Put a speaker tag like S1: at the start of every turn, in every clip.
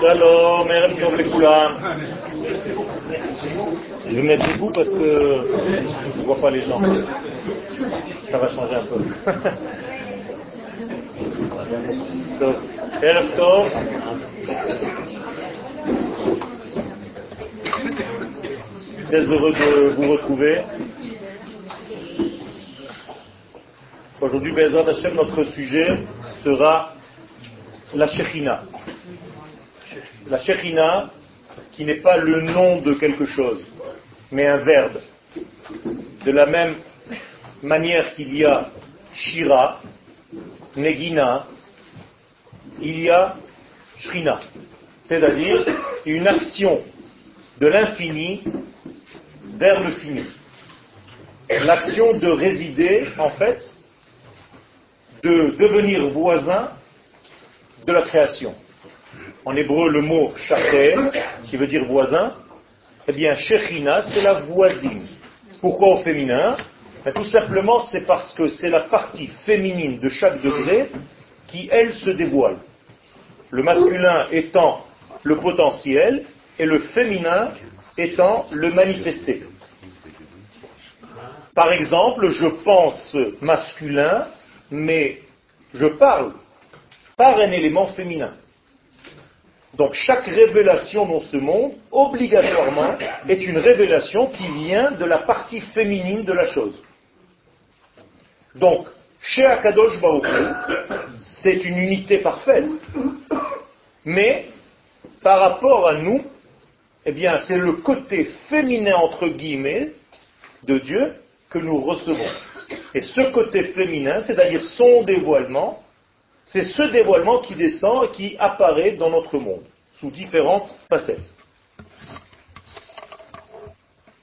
S1: Shalom, Erev Tov Lekoulam. Je vais mettre debout parce que je ne vois pas les gens. Ça va changer un peu. Erev Tov. Très heureux de vous retrouver. Aujourd'hui, Bezrat Hashem, notre sujet sera la Shekhinah. La Shekhinah, qui n'est pas le nom de quelque chose, mais un verbe. De la même manière qu'il y a Shira, Negina, il y a Shrina, c'est-à-dire une action de l'infini vers le fini. L'action de résider, en fait, de devenir voisin de la création. En hébreu, le mot shaker, qui veut dire voisin, eh bien, shechina, c'est la voisine. Pourquoi au féminin? Ben, Tout simplement, c'est parce que c'est la partie féminine de chaque degré qui, elle, se dévoile. Le masculin étant le potentiel et le féminin étant le manifesté. Par exemple, je pense masculin, mais je parle par un élément féminin. Donc chaque révélation dans ce monde, obligatoirement, est une révélation qui vient de la partie féminine de la chose. Donc, chez Akadosh Baruch c'est une unité parfaite. Mais, par rapport à nous, eh bien, c'est le côté féminin, entre guillemets, de Dieu que nous recevons. Et ce côté féminin, c'est-à-dire son dévoilement, c'est ce dévoilement qui descend et qui apparaît dans notre monde, sous différentes facettes.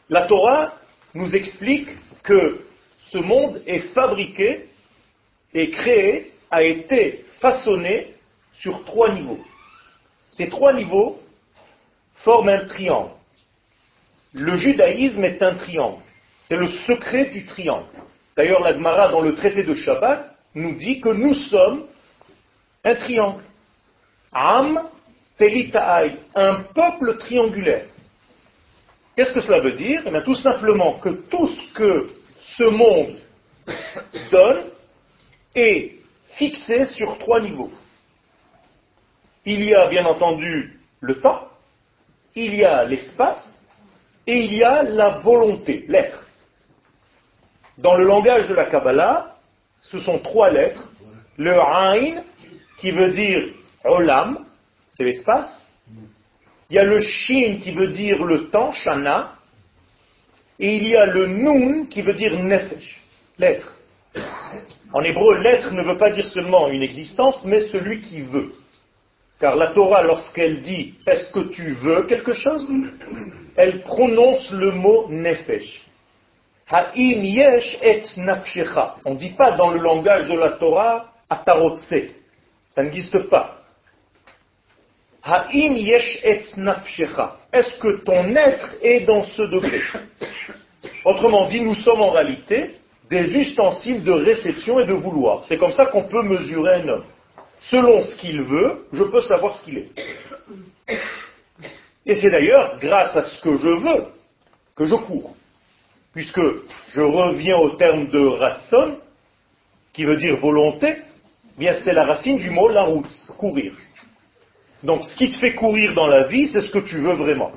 S1: La Torah nous explique que ce monde est fabriqué et créé, a été façonné sur trois niveaux. Ces trois niveaux forment un triangle. Le judaïsme est un triangle. C'est le secret du triangle. D'ailleurs, la Gemara, dans le traité de Shabbat, nous dit que nous sommes un triangle. Am Telitaï, un peuple triangulaire. Qu'est-ce que cela veut dire? Eh Tout simplement que tout ce que ce monde donne est fixé sur trois niveaux. Il y a bien entendu le temps, il y a l'espace et il y a la volonté, l'être. Dans le langage de la Kabbalah, ce sont trois lettres. Le Ain, qui veut dire Olam, c'est l'espace. Il y a le Shin, qui veut dire le temps, Shana. Et il y a le Nun, qui veut dire Nefesh, l'être. En hébreu, l'être ne veut pas dire seulement une existence, mais celui qui veut. Car la Torah, lorsqu'elle dit est-ce que tu veux quelque chose, elle prononce le mot nefesh. Ha'im yesh et nafshecha. On ne dit pas dans le langage de la Torah atarotse. Ça n'existe pas. Ha'im yesh et nafshecha. Est-ce que ton être est dans ce degré? Autrement dit, nous sommes en réalité des ustensiles de réception et de vouloir. C'est comme ça qu'on peut mesurer un homme. Selon ce qu'il veut, je peux savoir ce qu'il est. Et c'est d'ailleurs grâce à ce que je veux que je cours puisque je reviens au terme de ratson, qui veut dire volonté, bien c'est la racine du mot la route, courir. Donc ce qui te fait courir dans la vie, c'est ce que tu veux vraiment.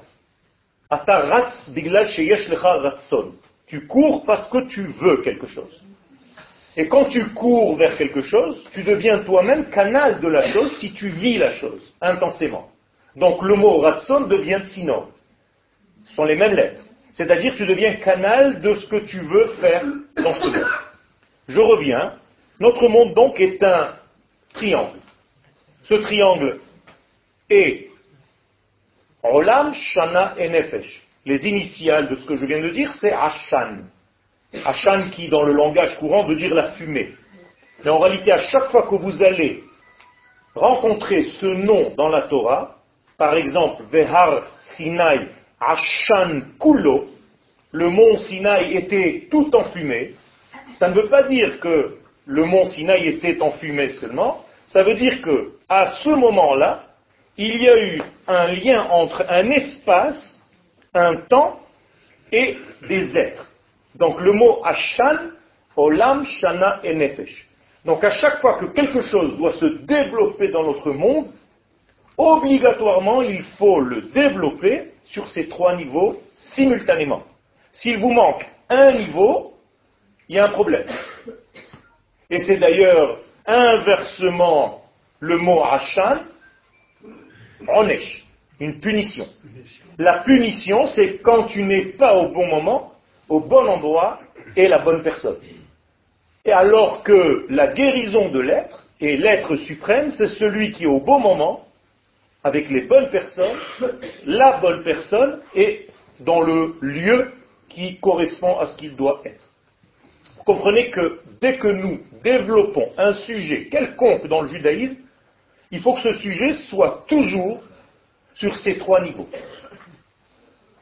S1: Tu cours parce que tu veux quelque chose. Et quand tu cours vers quelque chose, tu deviens toi-même canal de la chose si tu vis la chose intensément. Donc le mot ratson devient tsino. Ce sont les mêmes lettres. C'est-à-dire tu deviens canal de ce que tu veux faire dans ce monde. Je reviens. Notre monde donc est un triangle. Ce triangle est Olam, Shana et Nefesh. Les initiales de ce que je viens de dire, c'est Ashan. Ashan qui, dans le langage courant, veut dire la fumée. Mais en réalité, à chaque fois que vous allez rencontrer ce nom dans la Torah, par exemple, Vehar Sinai Ashan Kulo, le mont Sinaï était tout enfumé, ça ne veut pas dire que le mont Sinaï était enfumé seulement, Ça veut dire que, à ce moment-là, il y a eu un lien entre un espace, un temps et des êtres. Donc le mot Ashan, Olam, Shana et Nefesh. Donc à chaque fois que quelque chose doit se développer dans notre monde, obligatoirement il faut le développer sur ces trois niveaux simultanément. S'il vous manque un niveau, il y a un problème. Et c'est d'ailleurs inversement le mot Ashan, Onesh, une punition. La punition, c'est quand tu n'es pas au bon moment, au bon endroit et la bonne personne. Et alors que la guérison de l'être, et l'être suprême, c'est celui qui est au bon moment, avec les bonnes personnes, la bonne personne, et dans le lieu qui correspond à ce qu'il doit être. Comprenez que dès que nous développons un sujet quelconque dans le judaïsme, il faut que ce sujet soit toujours sur ces trois niveaux.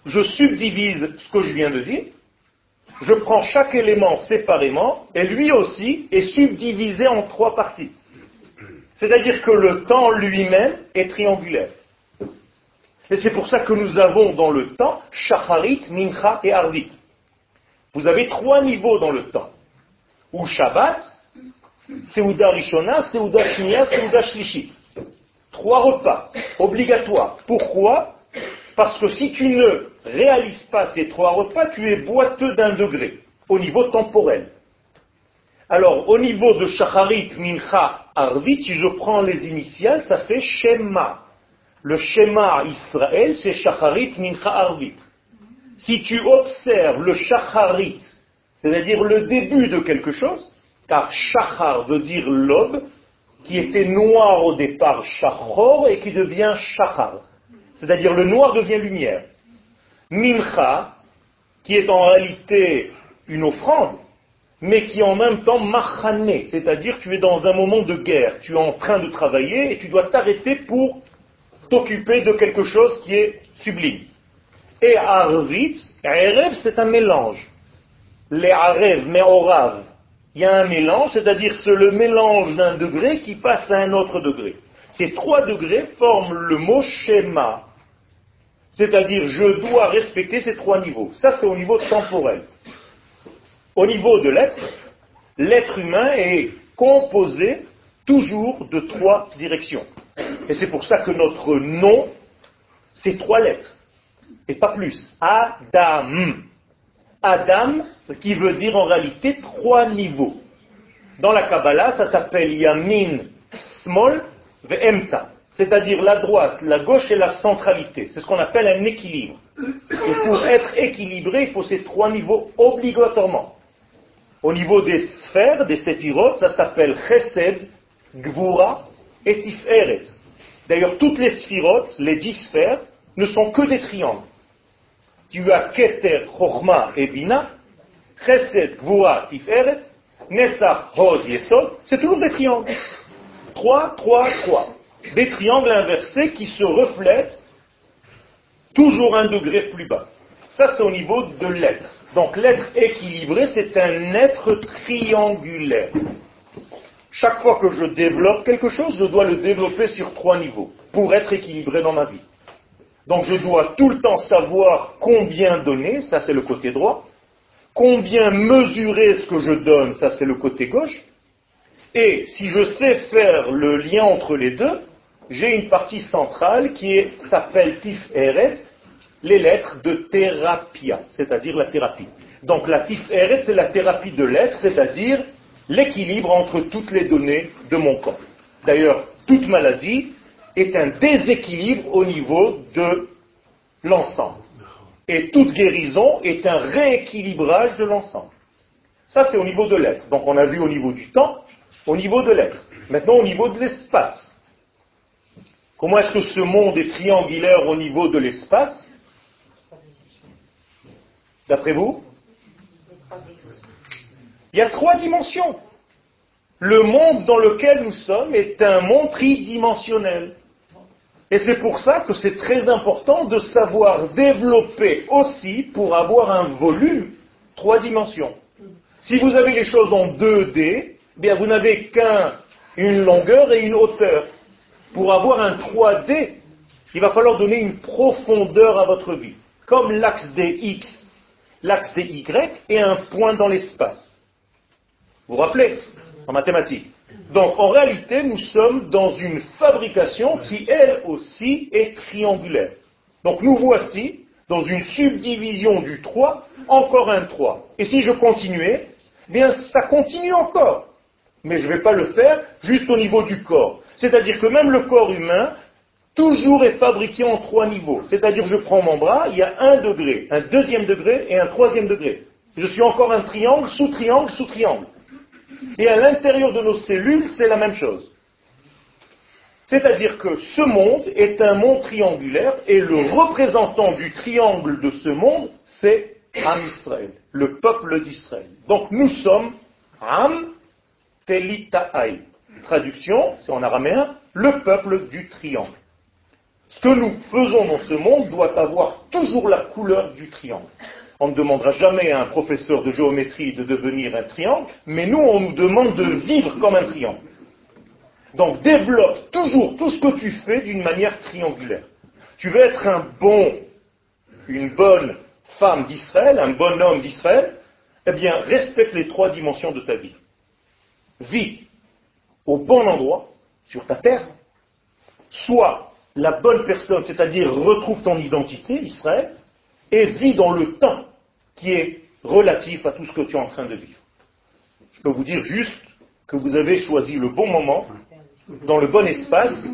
S1: Je subdivise ce que je viens de dire, je prends chaque élément séparément, et lui aussi est subdivisé en trois parties. C'est-à-dire que le temps lui-même est triangulaire. Et c'est pour ça que nous avons dans le temps Shacharit, Mincha et Arvit. Vous avez trois niveaux dans le temps. Ou Shabbat, Seuda Rishona, Seuda Shnia, Seuda Shlishit. Trois repas, obligatoires. Pourquoi? Parce que si tu ne réalises pas ces trois repas, tu es boiteux d'un degré, au niveau temporel. Alors, au niveau de Shacharit, Mincha, Arvit, si je prends les initiales, ça fait Shema. Le Shema Israël, c'est Shacharit, Mincha, Arvit. Si tu observes le Shacharit, c'est-à-dire le début de quelque chose, car Shachar veut dire l'aube, qui était noir au départ, Shachor, et qui devient Shachar. C'est-à-dire le noir devient lumière. Mincha, qui est en réalité une offrande, mais qui est en même temps machané, c'est-à-dire tu es dans un moment de guerre, tu es en train de travailler et tu dois t'arrêter pour t'occuper de quelque chose qui est sublime. Et Arvit, Erev, c'est un mélange. Les Arev, Meorav, il y a un mélange, c'est-à-dire c'est le mélange d'un degré qui passe à un autre degré. Ces trois degrés forment le mot schéma. C'est-à-dire je dois respecter ces trois niveaux. Ça c'est au niveau temporel. Au niveau de l'être, l'être humain est composé toujours de trois directions. Et c'est pour ça que notre nom, c'est trois lettres, et pas plus. Adam. Adam, qui veut dire en réalité trois niveaux. Dans la Kabbalah, ça s'appelle Yamin, Small, Ve'emta. C'est-à-dire la droite, la gauche et la centralité. C'est ce qu'on appelle un équilibre. Et pour être équilibré, il faut ces trois niveaux obligatoirement. Au niveau des sphères, des séphirotes, ça s'appelle Chesed, Gvura et Tiferet. D'ailleurs, toutes les sphirotes, les dix sphères, ne sont que des triangles. Tu as Keter, Chochma et Bina, Chesed, Gvura, Tiferet, Netzach, Hod, Yesod, c'est toujours des triangles. Trois, trois, trois. Des triangles inversés qui se reflètent toujours un degré plus bas. Ça, c'est au niveau de l'être. Donc l'être équilibré, c'est un être triangulaire. Chaque fois que je développe quelque chose, je dois le développer sur trois niveaux pour être équilibré dans ma vie. Donc je dois tout le temps savoir combien donner, ça c'est le côté droit, combien mesurer ce que je donne, ça c'est le côté gauche, et si je sais faire le lien entre les deux, j'ai une partie centrale qui s'appelle Tif Eret, les lettres de thérapia, c'est-à-dire la thérapie. Donc la Eret, c'est la thérapie de l'être, c'est-à-dire l'équilibre entre toutes les données de mon corps. D'ailleurs, toute maladie est un déséquilibre au niveau de l'ensemble. Et toute guérison est un rééquilibrage de l'ensemble. Ça, c'est au niveau de l'être. Donc on a vu au niveau du temps, au niveau de l'être. Maintenant, au niveau de l'espace. Comment est-ce que ce monde est triangulaire au niveau de l'espace? D'après vous? Il y a trois dimensions. Le monde dans lequel nous sommes est un monde tridimensionnel. Et c'est pour ça que c'est très important de savoir développer aussi pour avoir un volume trois dimensions. Si vous avez les choses en 2D, eh bien vous n'avez qu'un une longueur et une hauteur. Pour avoir un 3D, il va falloir donner une profondeur à votre vie. Comme l'axe des X, l'axe des Y et un point dans l'espace. Vous vous rappelez En mathématiques. Donc en réalité, nous sommes dans une fabrication qui, elle aussi, est triangulaire. Donc nous voici dans une subdivision du 3, encore un 3. Et si je continuais, eh bien ça continue encore. Mais je ne vais pas le faire juste au niveau du corps. C'est-à-dire que même le corps humain, toujours est fabriqué en trois niveaux. C'est-à-dire je prends mon bras, il y a un degré, un deuxième degré et un troisième degré. Je suis encore un triangle, sous-triangle, sous-triangle. Et à l'intérieur de nos cellules, c'est la même chose. C'est-à-dire que ce monde est un monde triangulaire et le représentant du triangle de ce monde, c'est Am Israël, le peuple d'Israël. Donc nous sommes Am Telitaï. Traduction, c'est en araméen, le peuple du triangle. Ce que nous faisons dans ce monde doit avoir toujours la couleur du triangle. On ne demandera jamais à un professeur de géométrie de devenir un triangle, mais nous, on nous demande de vivre comme un triangle. Donc développe toujours tout ce que tu fais d'une manière triangulaire. Tu veux être un bon, une bonne femme d'Israël, un bon homme d'Israël, eh bien respecte les trois dimensions de ta vie. Vis au bon endroit, sur ta terre, sois la bonne personne, c'est-à-dire retrouve ton identité, Israël, et vis dans le temps qui est relatif à tout ce que tu es en train de vivre. Je peux vous dire juste que vous avez choisi le bon moment, dans le bon espace,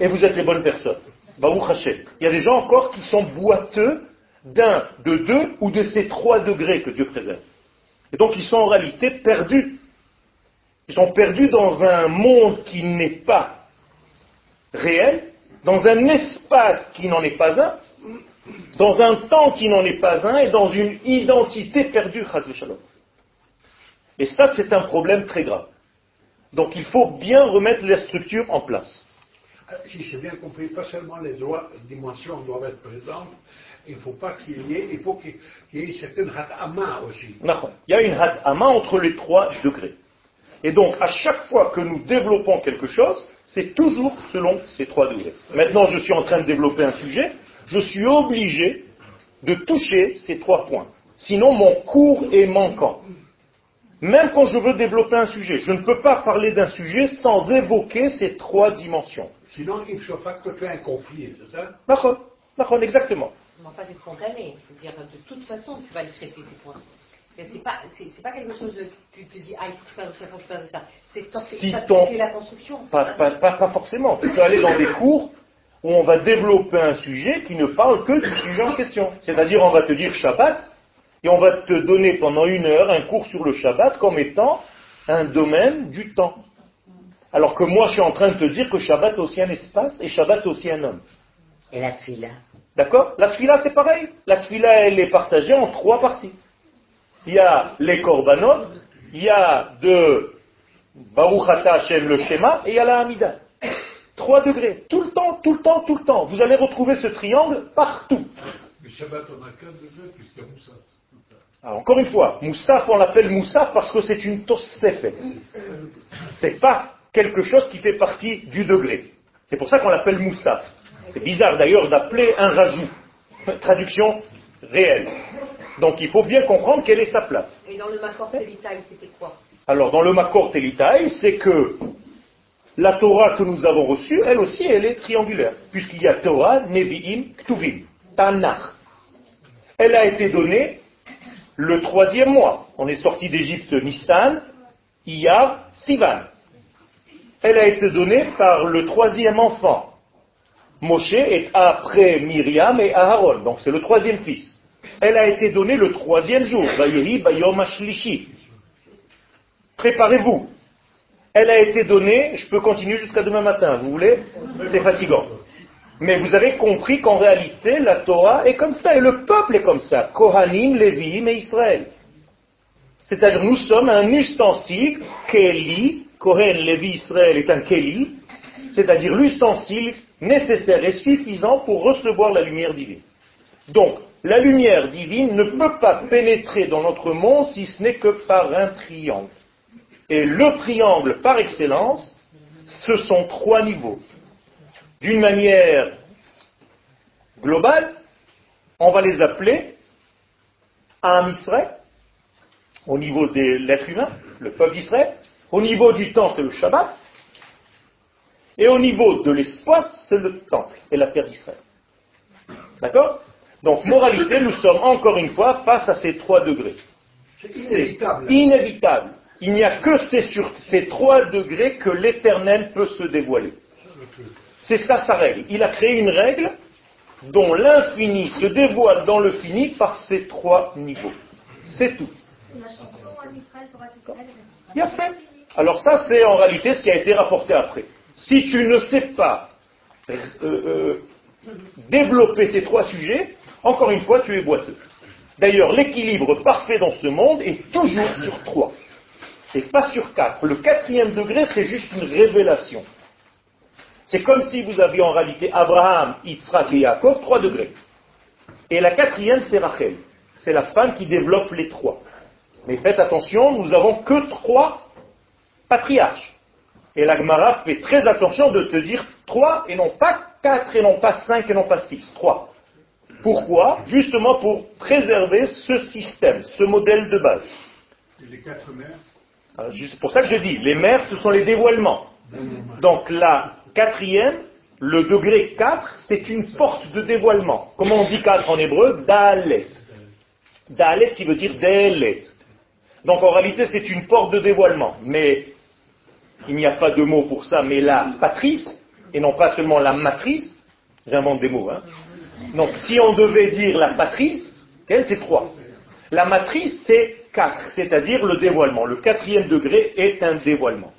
S1: et vous êtes les bonnes personnes. Il y a des gens encore qui sont boiteux d'un, de deux ou de ces trois degrés que Dieu préserve. Et donc ils sont en réalité perdus. Ils sont perdus dans un monde qui n'est pas réel, dans un espace qui n'en est pas un, dans un temps qui n'en est pas un et dans une identité perdue, Et ça, c'est un problème très grave. Donc il faut bien remettre les structures en place.
S2: Euh, si j'ai bien compris, pas seulement les droits, dimensions doivent être présentes, il faut pas qu'il y ait, il faut qu'il y ait une certaine hatama aussi.
S1: Il y a une hatama entre les trois degrés. Et donc, à chaque fois que nous développons quelque chose, c'est toujours selon ces trois degrés. Maintenant, je suis en train de développer un sujet, je suis obligé de toucher ces trois points. Sinon, mon cours est manquant. Même quand je veux développer un sujet, je ne peux pas parler d'un sujet sans évoquer ces trois dimensions.
S2: Sinon, il se que tu un conflit, c'est ça?
S1: D'accord, exactement.
S3: Mais enfin, c'est spontané. dire, de toute façon, tu vas le traiter, ces points. C'est pas, c'est, pas quelque chose de, tu te dis, ah, il faut que je fasse ça, il faut que je fasse ça. C'est,
S1: si ton...
S3: la construction.
S1: Pas, pas, pas, forcément. Tu peux aller dans des cours où on va développer un sujet qui ne parle que du sujet en question. C'est-à-dire, on va te dire Shabbat, et on va te donner pendant une heure un cours sur le Shabbat comme étant un domaine du temps. Alors que moi, je suis en train de te dire que Shabbat, c'est aussi un espace, et Shabbat, c'est aussi un homme.
S3: Et la tfila
S1: D'accord? La tfila, c'est pareil. La tfila, elle est partagée en trois parties. Il y a les korbanot, il y a de Baruch Hashem le schéma, et il y a la Hamida. Trois degrés. Tout le temps, tout le temps, tout le temps. Vous allez retrouver ce triangle partout.
S2: Mais Shabbat, on a quatre degrés, puisqu'il y a Moussa.
S1: Alors, encore une fois, Moussaf, on l'appelle Moussaf parce que c'est une Ce C'est pas quelque chose qui fait partie du degré. C'est pour ça qu'on l'appelle Moussaf. C'est bizarre d'ailleurs d'appeler un rajout. Traduction réelle. Donc il faut bien comprendre quelle est sa place.
S3: Et dans le Makor Telitaï, c'était quoi?
S1: Alors dans le Makor Telitaï, c'est que la Torah que nous avons reçue, elle aussi, elle est triangulaire. Puisqu'il y a Torah, Nevi'im, Ktuvim, Tanakh. Elle a été donnée le troisième mois. On est sorti d'Égypte Nissan, Iyar, Sivan. Elle a été donnée par le troisième enfant. Moshe est après Myriam et Aaron, donc c'est le troisième fils. Elle a été donnée le troisième jour, Bayom Préparez-vous. Elle a été donnée, je peux continuer jusqu'à demain matin, vous voulez C'est fatigant. Mais vous avez compris qu'en réalité, la Torah est comme ça, et le peuple est comme ça. Kohanim, Lévi'im et Israël. C'est-à-dire, nous sommes un ustensile, Keli, Kohen, Lévi, Israël est un Keli, c'est-à-dire l'ustensile nécessaire et suffisant pour recevoir la lumière divine. Donc, la lumière divine ne peut pas pénétrer dans notre monde si ce n'est que par un triangle. Et le triangle par excellence, ce sont trois niveaux. D'une manière globale, on va les appeler un Israël, au niveau de l'être humain, le peuple d'Israël. Au niveau du temps, c'est le Shabbat. Et au niveau de l'espace, c'est le temple et la terre d'Israël. D'accord? Donc, moralité, nous sommes encore une fois face à ces trois degrés.
S2: C'est inévitable.
S1: inévitable. Il n'y a que ces, sur ces trois degrés que l'éternel peut se dévoiler. C'est ça sa règle. Il a créé une règle dont l'infini se dévoile dans le fini par ces trois niveaux. C'est tout. Il fait. Alors ça, c'est en réalité ce qui a été rapporté après. Si tu ne sais pas euh, euh, développer ces trois sujets, encore une fois, tu es boiteux. D'ailleurs, l'équilibre parfait dans ce monde est toujours sur trois, pas sur quatre. Le quatrième degré, c'est juste une révélation. C'est comme si vous aviez en réalité Abraham, Yitzhak et Yaakov, trois degrés. Et la quatrième, c'est Rachel. C'est la femme qui développe les trois. Mais faites attention, nous n'avons que trois patriarches. Et la Gemara fait très attention de te dire trois et non pas quatre et non pas cinq et non pas six. Trois. Pourquoi? Justement pour préserver ce système, ce modèle de base.
S2: Et les quatre mères?
S1: C'est pour ça que je dis, les mères, ce sont les dévoilements. Donc la quatrième, le degré 4, c'est une porte de dévoilement. Comment on dit 4 en hébreu? Dalet. Dalet qui veut dire Delet. Donc en réalité, c'est une porte de dévoilement. Mais il n'y a pas de mot pour ça, mais la patrice, et non pas seulement la matrice, j'invente des mots, hein. Donc si on devait dire la patrice, c'est 3. La matrice c'est 4, c'est-à-dire le dévoilement. Le quatrième degré est un dévoilement.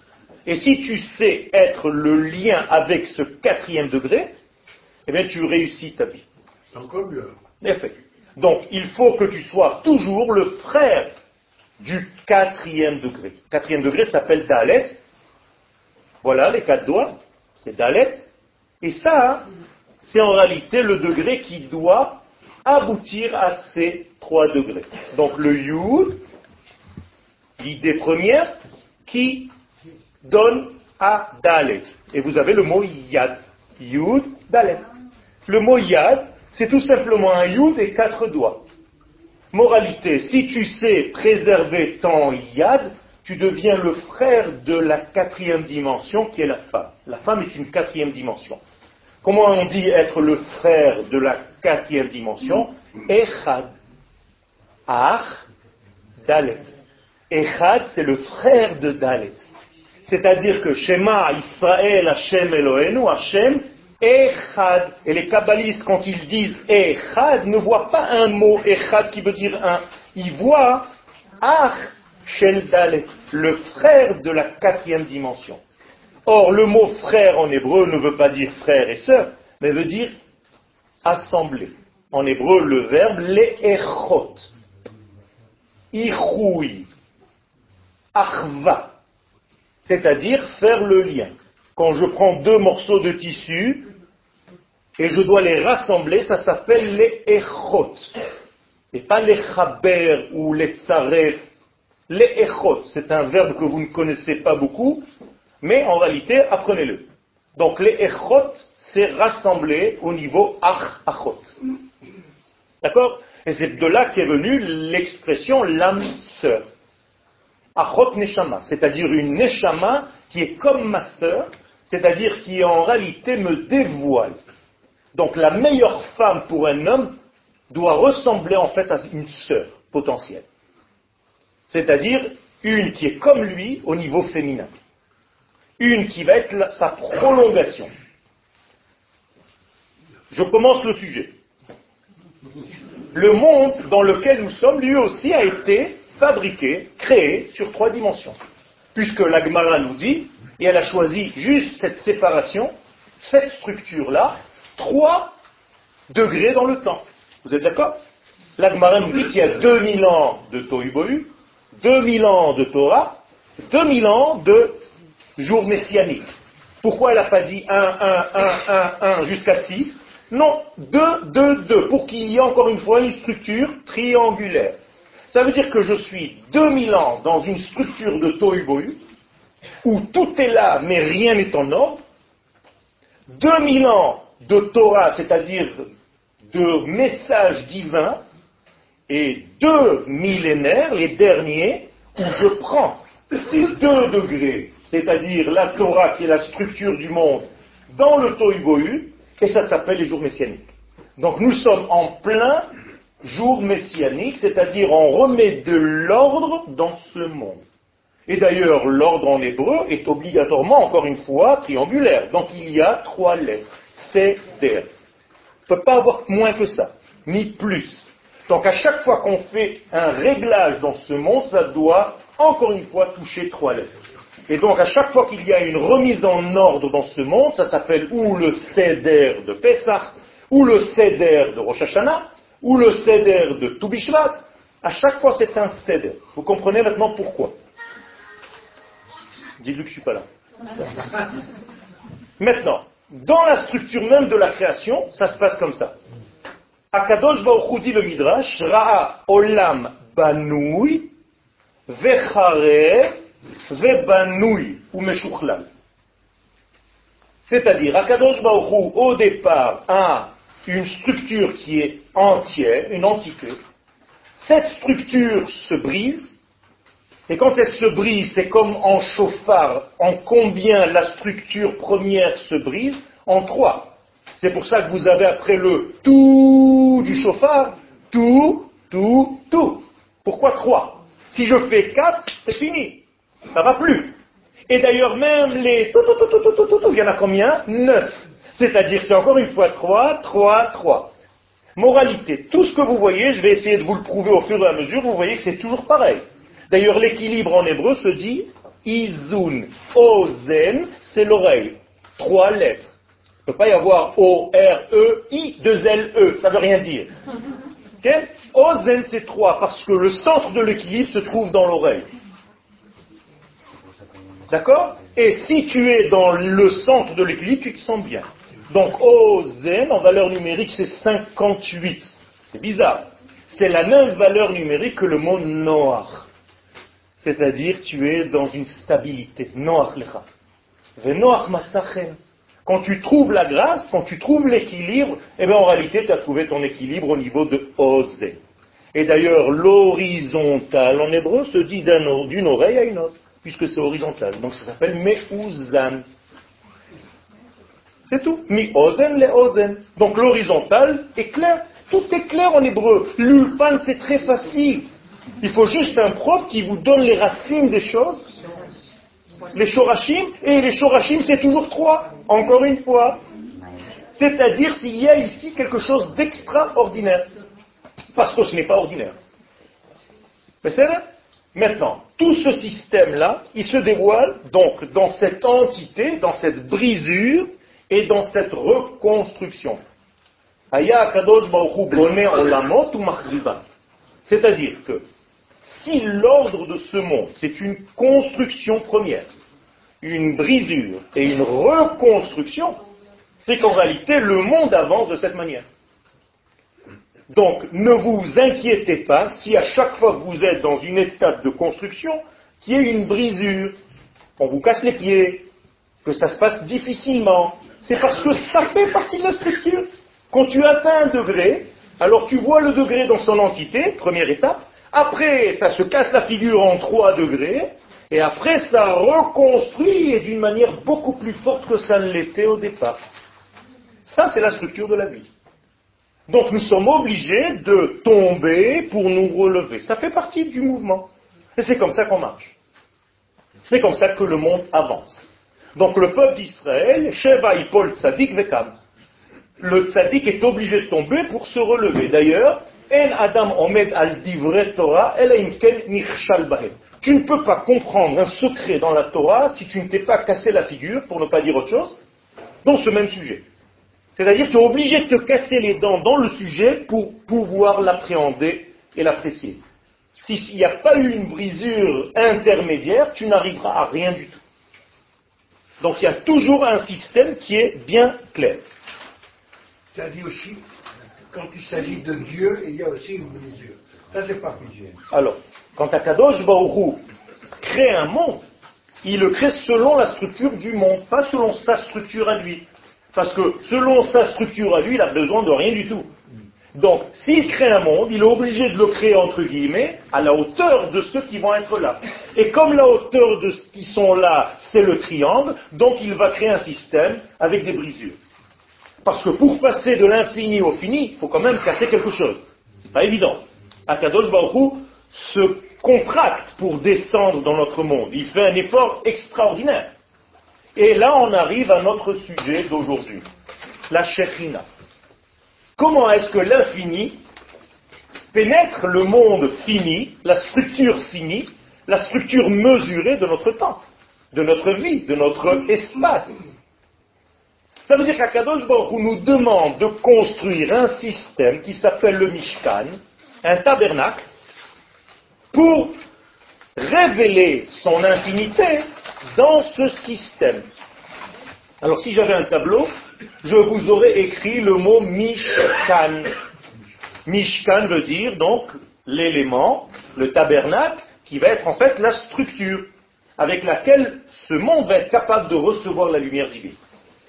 S1: Et si tu sais être le lien avec ce quatrième degré, eh bien tu réussis ta vie.
S2: Encore mieux.
S1: Effet. Donc il faut que tu sois toujours le frère du quatrième degré. Quatrième degré s'appelle Dalet. Voilà les quatre doigts, c'est Dalet. Et ça, c'est en réalité le degré qui doit aboutir à ces trois degrés. Donc le Yud, l'idée première, qui donne à Dalet. Et vous avez le mot Yad. Yud, Dalet. Le mot Yad, c'est tout simplement un Yud et quatre doigts. Moralité, si tu sais préserver ton Yad, tu deviens le frère de la quatrième dimension qui est la femme. La femme est une quatrième dimension. Comment on dit être le frère de la quatrième dimension Echad. Ach, Dalet. Echad, c'est le frère de Dalet. C'est-à-dire que Shema Israël Hashem Elohenu, Hashem Echad. Et les kabbalistes, quand ils disent Echad, ne voient pas un mot Echad qui veut dire un. Ils voient Ach Shel Dalet, le frère de la quatrième dimension. Or, le mot frère en hébreu ne veut pas dire frère et sœur, mais veut dire assemblée. En hébreu, le verbe le'echot. Ichoui. Achva. C'est-à-dire faire le lien. Quand je prends deux morceaux de tissu et je dois les rassembler, ça s'appelle les echot. Et pas les chaber ou les tsaref. Les echot, c'est un verbe que vous ne connaissez pas beaucoup, mais en réalité, apprenez-le. Donc les echot, c'est rassembler au niveau ach achot. D'accord? Et c'est de là qu'est venue l'expression l'âme sœur. Achot neshama, c'est-à-dire une neshama qui est comme ma sœur, c'est-à-dire qui en réalité me dévoile. Donc la meilleure femme pour un homme doit ressembler en fait à une sœur potentielle. C'est-à-dire une qui est comme lui au niveau féminin. Une qui va être sa prolongation. Je commence le sujet. Le monde dans lequel nous sommes, lui aussi, a été fabriqué, créé sur trois dimensions. Puisque la Gemara nous dit, et elle a choisi juste cette séparation, cette structure-là, trois degrés dans le temps. Vous êtes d'accord? La Gemara nous dit qu'il y a 2000 ans de Tohu Bohu, 2000 ans de Torah, 2000 ans de jour messianique. Pourquoi elle n'a pas dit 1, 1, 1, 1, 1 jusqu'à 6 Non, 2, 2, 2, pour qu'il y ait encore une fois une structure triangulaire. Ça veut dire que je suis 2000 ans dans une structure de Tohu où tout est là, mais rien n'est en ordre. 2000 ans de Torah, c'est-à-dire de messages divins, et deux millénaires, les derniers, où je prends ces deux degrés, c'est-à-dire la Torah qui est la structure du monde, dans le Tohu et ça s'appelle les jours messianiques. Donc nous sommes en plein jour messianique, c'est-à-dire on remet de l'ordre dans ce monde. Et d'ailleurs, l'ordre en hébreu est obligatoirement, encore une fois, triangulaire. Donc il y a trois lettres. C'est der. On ne peut pas avoir moins que ça, ni plus. Donc à chaque fois qu'on fait un réglage dans ce monde, ça doit, encore une fois, toucher trois lettres. Et donc à chaque fois qu'il y a une remise en ordre dans ce monde, ça s'appelle ou le Seder de Pessah, ou le Seder de Rosh Hashanah, ou le Seder de Toubishvat. À chaque fois c'est un Seder. Vous comprenez maintenant pourquoi? Dites-lui que je ne suis pas là. Maintenant, dans la structure même de la création, ça se passe comme ça. Akadosh Baruch dit le Midrash, Ra'a Olam Banui, Vechare, Ou. C'est-à-dire, Akadosh Baruch au départ, a une structure qui est entière, une entité. Cette structure se brise, et quand elle se brise, c'est comme en chauffard, en combien la structure première se brise? En trois. C'est pour ça que vous avez après le tout du chauffard, tout, tout, tout. Pourquoi trois? Si je fais quatre, c'est fini. Ça va plus. Et d'ailleurs, même les tout, tout, tout, tout, il y en a combien? Neuf. C'est-à-dire, c'est encore une fois trois, trois, trois. Moralité, tout ce que vous voyez, je vais essayer de vous le prouver au fur et à mesure, vous voyez que c'est toujours pareil. D'ailleurs, l'équilibre en hébreu se dit Izun. Ozen, c'est l'oreille. Trois lettres. Il ne peut pas y avoir O-R-E-I, deux L-E. Ça ne veut rien dire. Ozen, c'est trois, parce que le centre de l'équilibre se trouve dans l'oreille. D'accord Et si tu es dans le centre de l'équilibre, tu te sens bien. Donc Ozen, en valeur numérique, c'est 58. C'est bizarre. C'est la même valeur numérique que le mot Noach c'est-à-dire tu es dans une stabilité. Quand tu trouves la grâce, quand tu trouves l'équilibre, eh bien en réalité tu as trouvé ton équilibre au niveau de Osé. Et d'ailleurs, l'horizontal en hébreu se dit d'une oreille à une autre, puisque c'est horizontal. Donc ça s'appelle Me'uzan. C'est tout. Mi ozen le ozen. Donc l'horizontal est clair. Tout est clair en hébreu. L'ulpan, c'est très facile. Il faut juste un prof qui vous donne les racines des choses, les shorashim, et les shorashim c'est toujours trois, encore une fois. C'est-à-dire s'il y a ici quelque chose d'extraordinaire, parce que ce n'est pas ordinaire. Mais c'est Maintenant, tout ce système-là, il se dévoile donc dans cette entité, dans cette brisure et dans cette reconstruction. C'est-à-dire que si l'ordre de ce monde, c'est une construction première, une brisure et une reconstruction, c'est qu'en réalité, le monde avance de cette manière. Donc, ne vous inquiétez pas si à chaque fois que vous êtes dans une étape de construction, qu'il y ait une brisure, on vous casse les pieds, que ça se passe difficilement. C'est parce que ça fait partie de la structure. Quand tu atteins un degré, alors tu vois le degré dans son entité, première étape, après, ça se casse la figure en trois degrés, et après, ça reconstruit d'une manière beaucoup plus forte que ça ne l'était au départ. Ça, c'est la structure de la vie. Donc nous sommes obligés de tomber pour nous relever. Ça fait partie du mouvement. Et c'est comme ça qu'on marche. C'est comme ça que le monde avance. Donc le peuple d'Israël, Sheva Ipol Tzadik Vekam. Le Tzadik est obligé de tomber pour se relever. D'ailleurs, Adam Omed al Torah, Tu ne peux pas comprendre un secret dans la Torah si tu ne t'es pas cassé la figure, pour ne pas dire autre chose, dans ce même sujet. C'est-à-dire que tu es obligé de te casser les dents dans le sujet pour pouvoir l'appréhender et l'apprécier. S'il n'y a pas eu une brisure intermédiaire, tu n'arriveras à rien du tout. Donc il y a toujours un système qui est bien clair.
S2: Tu as dit aussi quand il s'agit de Dieu, il y a aussi une mesure. Ça, c'est pas plus
S1: Alors, quand Akadosh Baruchou crée un monde, il le crée selon la structure du monde, pas selon sa structure à lui. Parce que selon sa structure à lui, il a besoin de rien du tout. Donc, s'il crée un monde, il est obligé de le créer, entre guillemets, à la hauteur de ceux qui vont être là. Et comme la hauteur de ceux qui sont là, c'est le triangle, donc il va créer un système avec des brisures. Parce que pour passer de l'infini au fini, il faut quand même casser quelque chose. C'est pas évident. Akadosh Baruch se contracte pour descendre dans notre monde. Il fait un effort extraordinaire. Et là, on arrive à notre sujet d'aujourd'hui, la Shekhina. Comment est-ce que l'infini pénètre le monde fini, la structure finie, la structure mesurée de notre temps, de notre vie, de notre espace? Ça veut dire qu'Akadosh Baruch nous demande de construire un système qui s'appelle le Mishkan, un tabernacle, pour révéler son infinité dans ce système. Alors si j'avais un tableau, je vous aurais écrit le mot Mishkan. Mishkan veut dire donc l'élément, le tabernacle, qui va être en fait la structure avec laquelle ce monde va être capable de recevoir la lumière divine.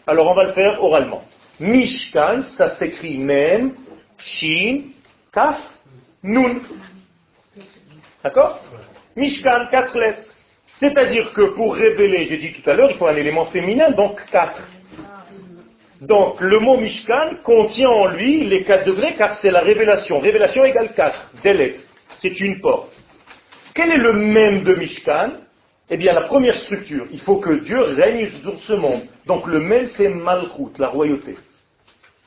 S1: Alors on va le faire oralement. Mishkan, ça s'écrit même, Shin, Kaf, Nun. D'accord? Mishkan, quatre lettres. C'est-à-dire que pour révéler, j'ai dit tout à l'heure, il faut un élément féminin, donc quatre. Donc le mot Mishkan contient en lui les quatre degrés car c'est la révélation. Révélation égale 4, Delet. C'est une porte. Quel est le même de Mishkan? Eh bien la première structure, il faut que Dieu règne sur ce monde. Donc le même c'est Malchut, la royauté.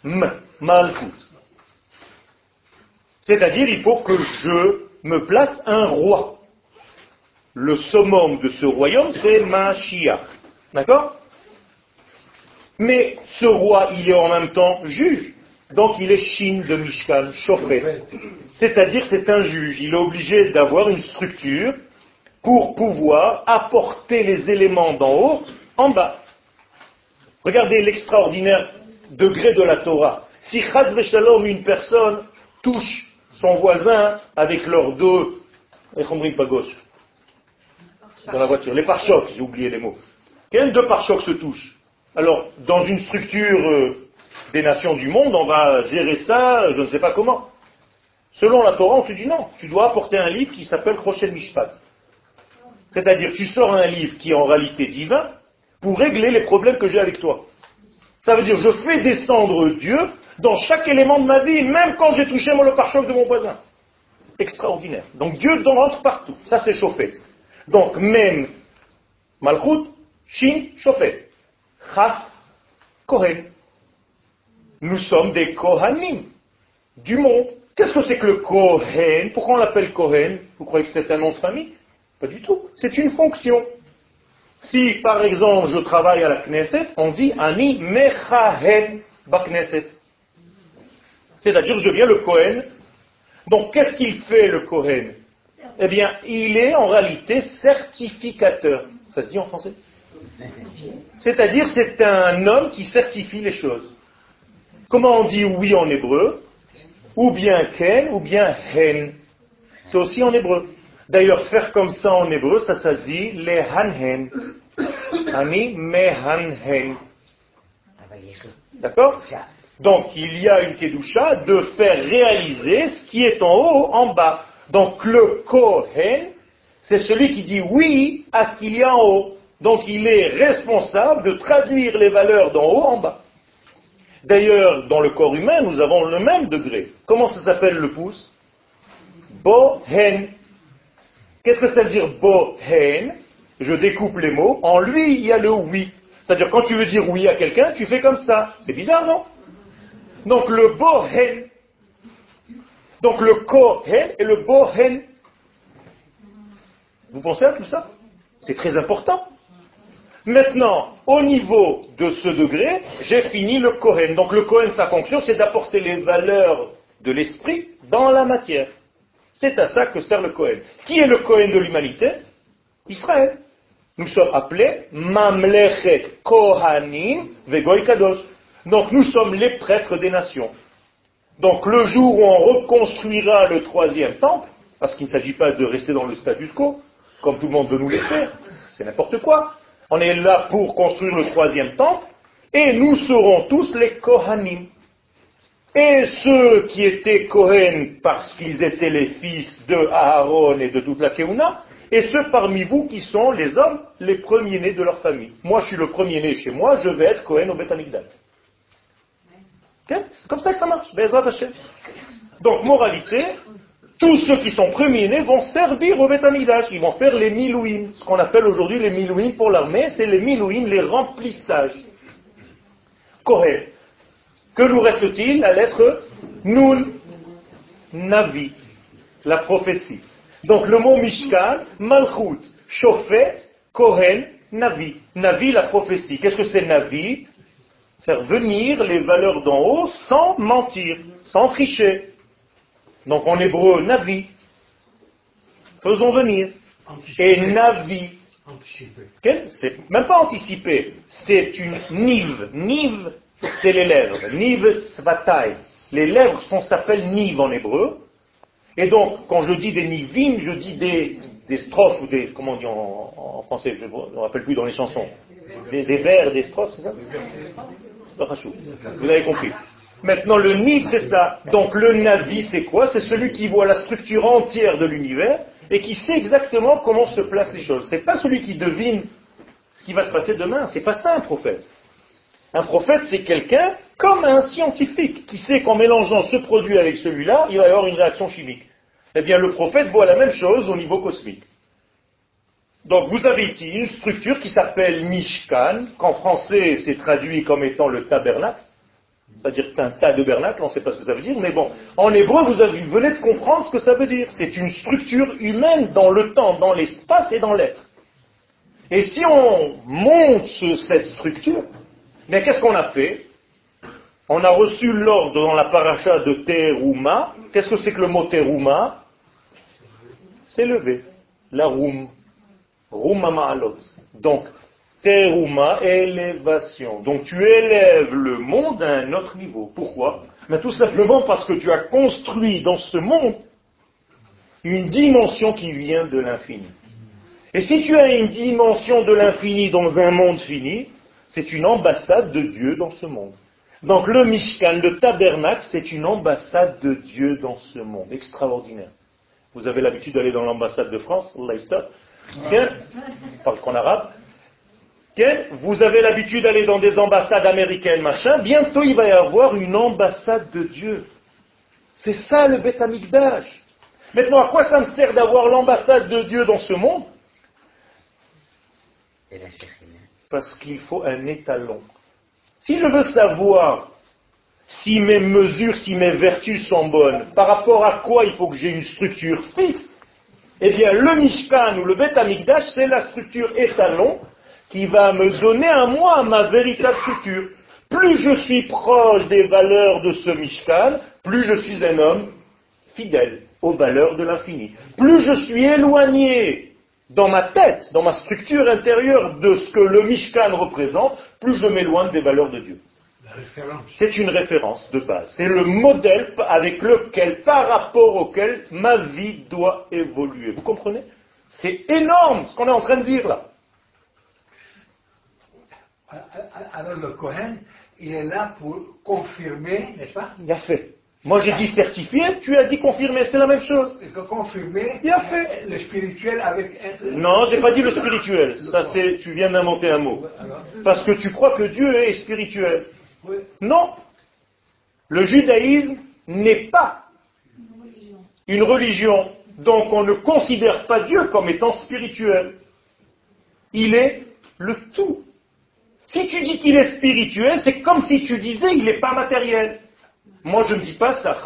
S1: M, Malchut. C'est-à-dire il faut que je me place un roi. Le summum de ce royaume c'est Mashiach. D'accord? Mais ce roi, il est en même temps juge. Donc il est Shin de Mishkan, Shofet. C'est-à-dire c'est un juge. Il est obligé d'avoir une structure pour pouvoir apporter les éléments d'en haut en bas. Regardez l'extraordinaire degré de la Torah. Si Chaz une personne touche son voisin avec leurs deux, pas gauche, dans la voiture, les pare-chocs, j'ai oublié les mots. Quels deux pare-chocs se touchent alors, dans une structure euh, des nations du monde, on va gérer ça, je ne sais pas comment. Selon la Torah, on te dit non, tu dois apporter un livre qui s'appelle Rochel Mishpat. C'est-à-dire, tu sors un livre qui est en réalité divin pour régler les problèmes que j'ai avec toi. Ça veut dire, je fais descendre Dieu dans chaque élément de ma vie, même quand j'ai touché le pare-choc de mon voisin. Extraordinaire. Donc Dieu rentre partout. Ça, c'est chauffette. Donc, même Malchut, Shin, chauffette. Chaf Kohen. Nous sommes des Kohanim du monde. Qu'est-ce que c'est que le Kohen? Pourquoi on l'appelle Kohen? Vous croyez que c'est un nom de famille? Pas du tout. C'est une fonction. Si, par exemple, je travaille à la Knesset, on dit Ani Mechahen Bakneset. C'est-à-dire, je deviens le Kohen. Donc, qu'est-ce qu'il fait, le Kohen? Eh bien, il est en réalité certificateur. Ça se dit en français? C'est-à-dire, c'est un homme qui certifie les choses. Comment on dit oui en hébreu? Ou bien ken, ou bien hen. C'est aussi en hébreu. D'ailleurs, faire comme ça en hébreu, ça, ça se dit le hanhen. Ani mehanhen. D'accord? Donc, il y a une kedusha de faire réaliser ce qui est en haut, en bas. Donc, le kohen, c'est celui qui dit oui à ce qu'il y a en haut. Donc il est responsable de traduire les valeurs d'en haut en bas. D'ailleurs, dans le corps humain, nous avons le même degré. Comment ça s'appelle le pouce? Bohen. Qu'est-ce que ça veut dire bohen? Je découpe les mots. En lui, il y a le oui. C'est-à-dire, quand tu veux dire oui à quelqu'un, tu fais comme ça. C'est bizarre, non? Donc le bohen. Donc le kohen et le bohen. Vous pensez à tout ça? C'est très important. Maintenant, au niveau de ce degré, j'ai fini le Kohen. Donc le Kohen, sa fonction, c'est d'apporter les valeurs de l'esprit dans la matière. C'est à ça que sert le Kohen. Qui est le Kohen de l'humanité? Israël. Nous sommes appelés Mamlechet Kohanim Vegoy Kadosh. Donc nous sommes les prêtres des nations. Donc le jour où on reconstruira le troisième temple, parce qu'il ne s'agit pas de rester dans le status quo, comme tout le monde veut nous laisser. C'est n'importe quoi. On est là pour construire le troisième temple, et nous serons tous les Kohanim. Et ceux qui étaient Kohen parce qu'ils étaient les fils de Aaron et de toute la Keuna, et ceux parmi vous qui sont les hommes les premiers-nés de leur famille. Moi, je suis le premier-né chez moi, je vais être Kohen au Beth C'est comme ça que ça marche. Donc, moralité, tous ceux qui sont premiers-nés vont servir au Beth Ils vont faire les milouim. Ce qu'on appelle aujourd'hui les milouim pour l'armée, c'est les milouim, les remplissages. Kohen. Que nous reste-t-il La lettre Nun, Navi, la prophétie. Donc le mot Mishkan, Malchut, Shofet, Kohen, Navi. Navi, la prophétie. Qu'est-ce que c'est Navi? Faire venir les valeurs d'en haut sans mentir, sans tricher. Donc en hébreu, Navi. Faisons venir. Et Navi. C'est même pas anticipé, c'est une nive. Nive, c'est les lèvres. Niv svatai. Les lèvres s'appellent niv en hébreu. Et donc, quand je dis des nivim, je dis des, strophes ou des, comment on dit en, français, je ne me rappelle plus dans les chansons. Des, vers, des strophes, c'est ça? Vous avez compris. Maintenant, le niv, c'est ça. Donc, le navi, c'est quoi? C'est celui qui voit la structure entière de l'univers et qui sait exactement comment se placent les choses. C'est pas celui qui devine ce qui va se passer demain. C'est pas ça un prophète. Un prophète, c'est quelqu'un comme un scientifique qui sait qu'en mélangeant ce produit avec celui-là, il va y avoir une réaction chimique. Eh bien, le prophète voit la même chose au niveau cosmique. Donc, vous avez ici une structure qui s'appelle Mishkan, qu'en français c'est traduit comme étant le tabernacle, c'est-à-dire un tas de bernacle, on ne sait pas ce que ça veut dire, mais bon, en hébreu, vous, venez de comprendre ce que ça veut dire. C'est une structure humaine dans le temps, dans l'espace et dans l'être. Et si on monte cette structure, mais qu'est-ce qu'on a fait? On a reçu l'ordre dans la paracha de Terouma. Qu'est-ce que c'est que le mot Terouma C'est levé. La roum. Rouma ma'alot. Donc, Terouma, élévation. Donc tu élèves le monde à un autre niveau. Pourquoi? Mais Tout simplement parce que tu as construit dans ce monde une dimension qui vient de l'infini. Et si tu as une dimension de l'infini dans un monde fini, c'est une ambassade de Dieu dans ce monde. Donc le Mishkan, le tabernacle, c'est une ambassade de Dieu dans ce monde. Extraordinaire. Vous avez l'habitude d'aller dans l'ambassade de France, Leicester. Parle qu'en arabe. Vous avez l'habitude d'aller dans des ambassades américaines, machin. Bientôt, il va y avoir une ambassade de Dieu. C'est ça le Beth Maintenant, à quoi ça me sert d'avoir l'ambassade de Dieu dans ce monde? Parce qu'il faut un étalon. Si je veux savoir si mes mesures, si mes vertus sont bonnes, par rapport à quoi il faut que j'ai une structure fixe, eh bien le Mishkan ou le Bet Amikdash, c'est la structure étalon qui va me donner à moi ma véritable structure. Plus je suis proche des valeurs de ce Mishkan, plus je suis un homme fidèle aux valeurs de l'infini. Plus je suis éloigné dans ma tête, dans ma structure intérieure de ce que le Mishkan représente, plus je m'éloigne des valeurs de Dieu. C'est une référence de base. C'est le modèle avec lequel, par rapport auquel ma vie doit évoluer. Vous comprenez? C'est énorme ce qu'on est en train de dire là.
S2: Alors le Cohen, il est là pour confirmer, n'est-ce pas?
S1: Il a fait. Moi j'ai dit certifié, tu as dit confirmé, c'est la même chose.
S2: Confirmé,
S1: a fait.
S2: le spirituel avec...
S1: Non, j'ai pas dit le spirituel, ça c'est, tu viens d'inventer un mot. Parce que tu crois que Dieu est spirituel. Non. Le judaïsme n'est pas une religion, donc on ne considère pas Dieu comme étant spirituel. Il est le tout. Si tu dis qu'il est spirituel, c'est comme si tu disais il n'est pas matériel. Moi, je ne dis pas ça.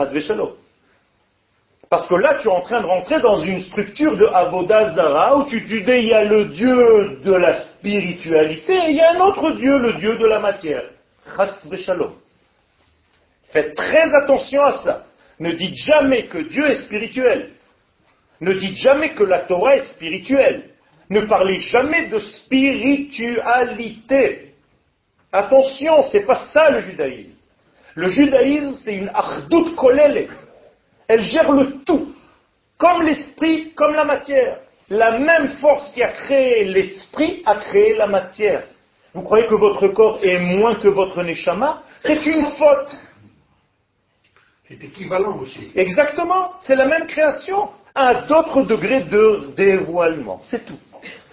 S1: Parce que là, tu es en train de rentrer dans une structure de Avodazara où tu, tu dis, il y a le Dieu de la spiritualité et il y a un autre Dieu, le Dieu de la matière. Shalom. Faites très attention à ça. Ne dites jamais que Dieu est spirituel. Ne dites jamais que la Torah est spirituelle. Ne parlez jamais de spiritualité. Attention, c'est pas ça le judaïsme. Le judaïsme, c'est une ardout kolelet. Elle gère le tout, comme l'esprit, comme la matière. La même force qui a créé l'esprit a créé la matière. Vous croyez que votre corps est moins que votre neshama? C'est une faute.
S2: C'est équivalent aussi.
S1: Exactement, c'est la même création, à d'autres degrés de dévoilement, c'est tout.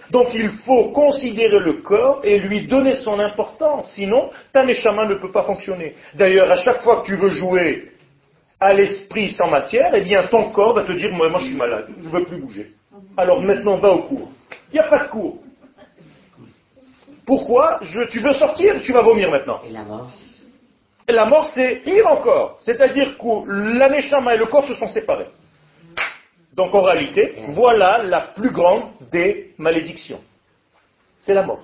S1: Donc il faut considérer le corps et lui donner son importance, sinon ta neshama ne peut pas fonctionner. D'ailleurs, à chaque fois que tu veux jouer à l'esprit sans matière, eh bien ton corps va te dire, moi, moi je suis malade, je ne veux plus bouger. Alors maintenant va au cours. Il n'y a pas de cours. Pourquoi Je- Tu veux sortir, tu vas vomir maintenant.
S4: Et la mort
S1: Et la mort, c'est pire encore. C'est-à-dire que l'aneshama et le corps se sont séparés. Donc en réalité, voilà la plus grande des malédictions. C'est la mort.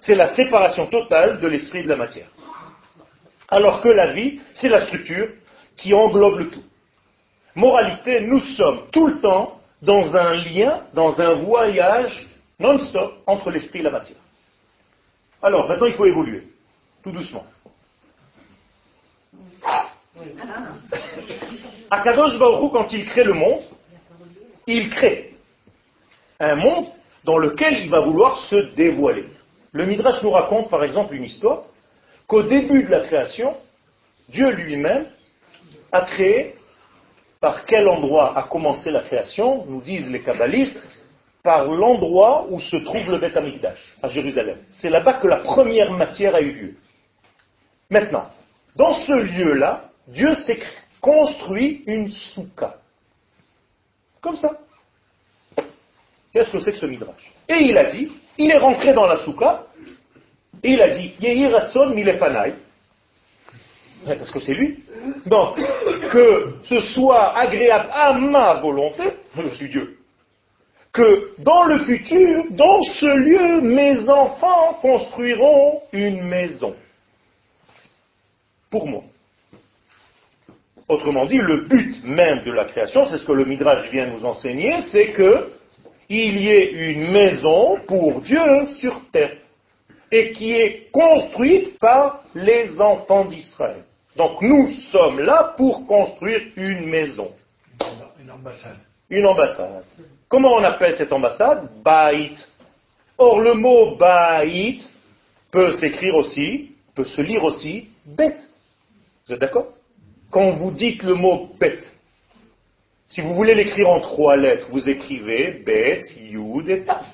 S1: C'est la séparation totale de l'esprit et de la matière. Alors que la vie, c'est la structure qui englobe le tout. Moralité, nous sommes tout le temps dans un lien, dans un voyage non-stop entre l'esprit et la matière. Alors, maintenant, il faut évoluer, tout doucement. Akadosh Hu, quand il crée le monde, il crée un monde dans lequel il va vouloir se dévoiler. Le Midrash nous raconte par exemple une histoire qu'au début de la création, Dieu lui-même a créé par quel endroit a commencé la création, nous disent les kabbalistes, par l'endroit où se trouve le Beth Amikdash, à Jérusalem. C'est là-bas que la première matière a eu lieu. Maintenant, dans ce lieu-là, Dieu s'est construit une soukha. Comme ça. Qu'est-ce que c'est que ce midrash? Et il a dit, il est rentré dans la soukha, et il a dit, Yehi Ratson Milefanai. Ouais, Parce que c'est lui. Donc, que ce soit agréable à ma volonté, je suis Dieu, que dans le futur, dans ce lieu, mes enfants construiront une maison. Pour moi. Autrement dit, le but même de la création, c'est ce que le Midrash vient nous enseigner, c'est que il y ait une maison pour Dieu sur terre et qui est construite par les enfants d'Israël. Donc nous sommes là pour construire une maison,
S2: Une ambassade.
S1: une ambassade. Comment on appelle cette ambassade? Baït. Or le mot Baït peut s'écrire aussi, peut se lire aussi bête. Vous êtes d'accord? Quand vous dites le mot bête, si vous voulez l'écrire en trois lettres, vous écrivez bête, yud et taf.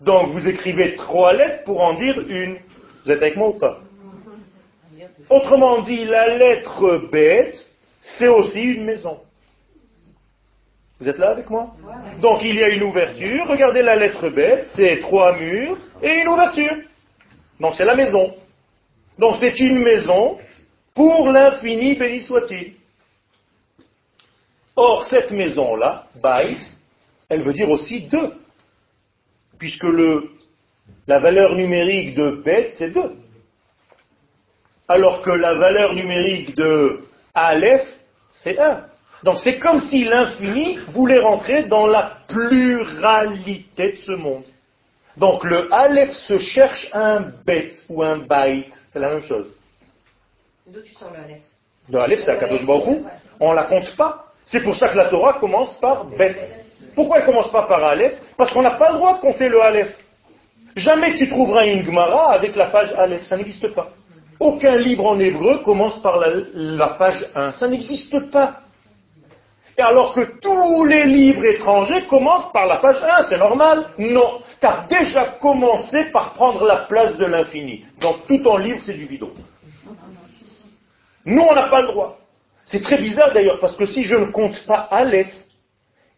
S1: Donc vous écrivez trois lettres pour en dire une. Vous êtes avec moi ou pas? Autrement dit, la lettre bête, c'est aussi une maison. Vous êtes là avec moi Donc il y a une ouverture, regardez la lettre bête, c'est trois murs et une ouverture. Donc c'est la maison. Donc c'est une maison pour l'infini, béni soit-il. Or, cette maison-là, Bait, elle veut dire aussi deux. Puisque le, la valeur numérique de bête, c'est deux. Alors que la valeur numérique de Aleph, c'est un. Donc c'est comme si l'infini voulait rentrer dans la pluralité de ce monde. Donc le Aleph se cherche un bet ou un bait, c'est la même chose.
S3: D'où tu sors le Aleph?
S1: Le Aleph, c'est Akadosh Baruch. On la compte pas. C'est pour ça que la Torah commence par Bet. Pourquoi elle commence pas par Aleph? Parce qu'on n'a pas le droit de compter le Aleph. Jamais tu trouveras une Gemara avec la page Aleph. Ça n'existe pas. Aucun livre en hébreu commence par la, la page 1. Ça n'existe pas. Alors que tous les livres étrangers commencent par la page 1, c'est normal Non. Tu as déjà commencé par prendre la place de l'infini. Donc tout ton livre, c'est du bidon. Nous, on n'a pas le droit. C'est très bizarre d'ailleurs, parce que si je ne compte pas Aleph,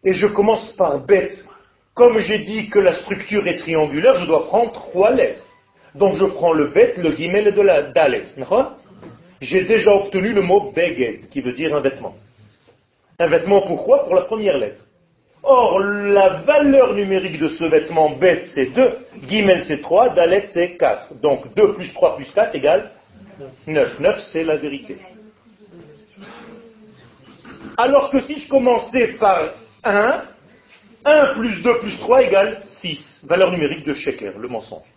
S1: et je commence par Bet, comme j'ai dit que la structure est triangulaire, je dois prendre trois lettres. Donc je prends le Bet, le Gimel et de la Dalet. J'ai déjà obtenu le mot Beged, qui veut dire un vêtement. Un vêtement pourquoi? Pour la première lettre. Or, la valeur numérique de ce vêtement Bet, c'est 2, Gimel, c'est 3, Dalet, c'est 4. Donc 2 plus 3 plus 4 égale 9. 9, c'est la vérité. Alors que si je commençais par 1, 1 plus 2 plus 3 égale 6. Valeur numérique de Sheker, le mensonge.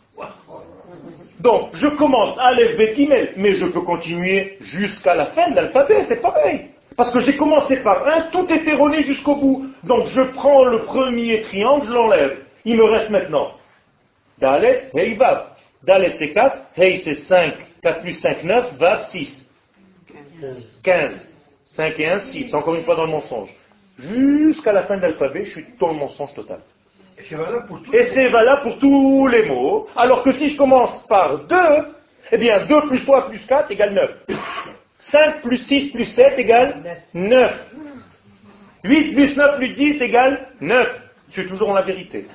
S1: Donc, je commence à Bet Gimel, mais je peux continuer jusqu'à la fin de l'alphabet, c'est pareil. Parce que j'ai commencé par un, tout est erroné jusqu'au bout. Donc je prends le premier triangle, je l'enlève. Il me reste maintenant Dalet, Hei, Vav. Dalet c'est 4, Hei c'est 5, 4 plus 5, 9, Vav 6. 15. 5 et 1, 6. Encore une fois dans le mensonge. Jusqu'à la fin de l'alphabet, je suis dans le mensonge total.
S2: Et c'est valable pour tout.
S1: Et c'est valable pour tous les mots. Alors que si je commence par 2, eh bien 2 plus 3 plus 4 égale 9. 5 plus 6 plus 7 égale 9. 8 plus 9 plus 10 égale 9. Je suis toujours en la vérité.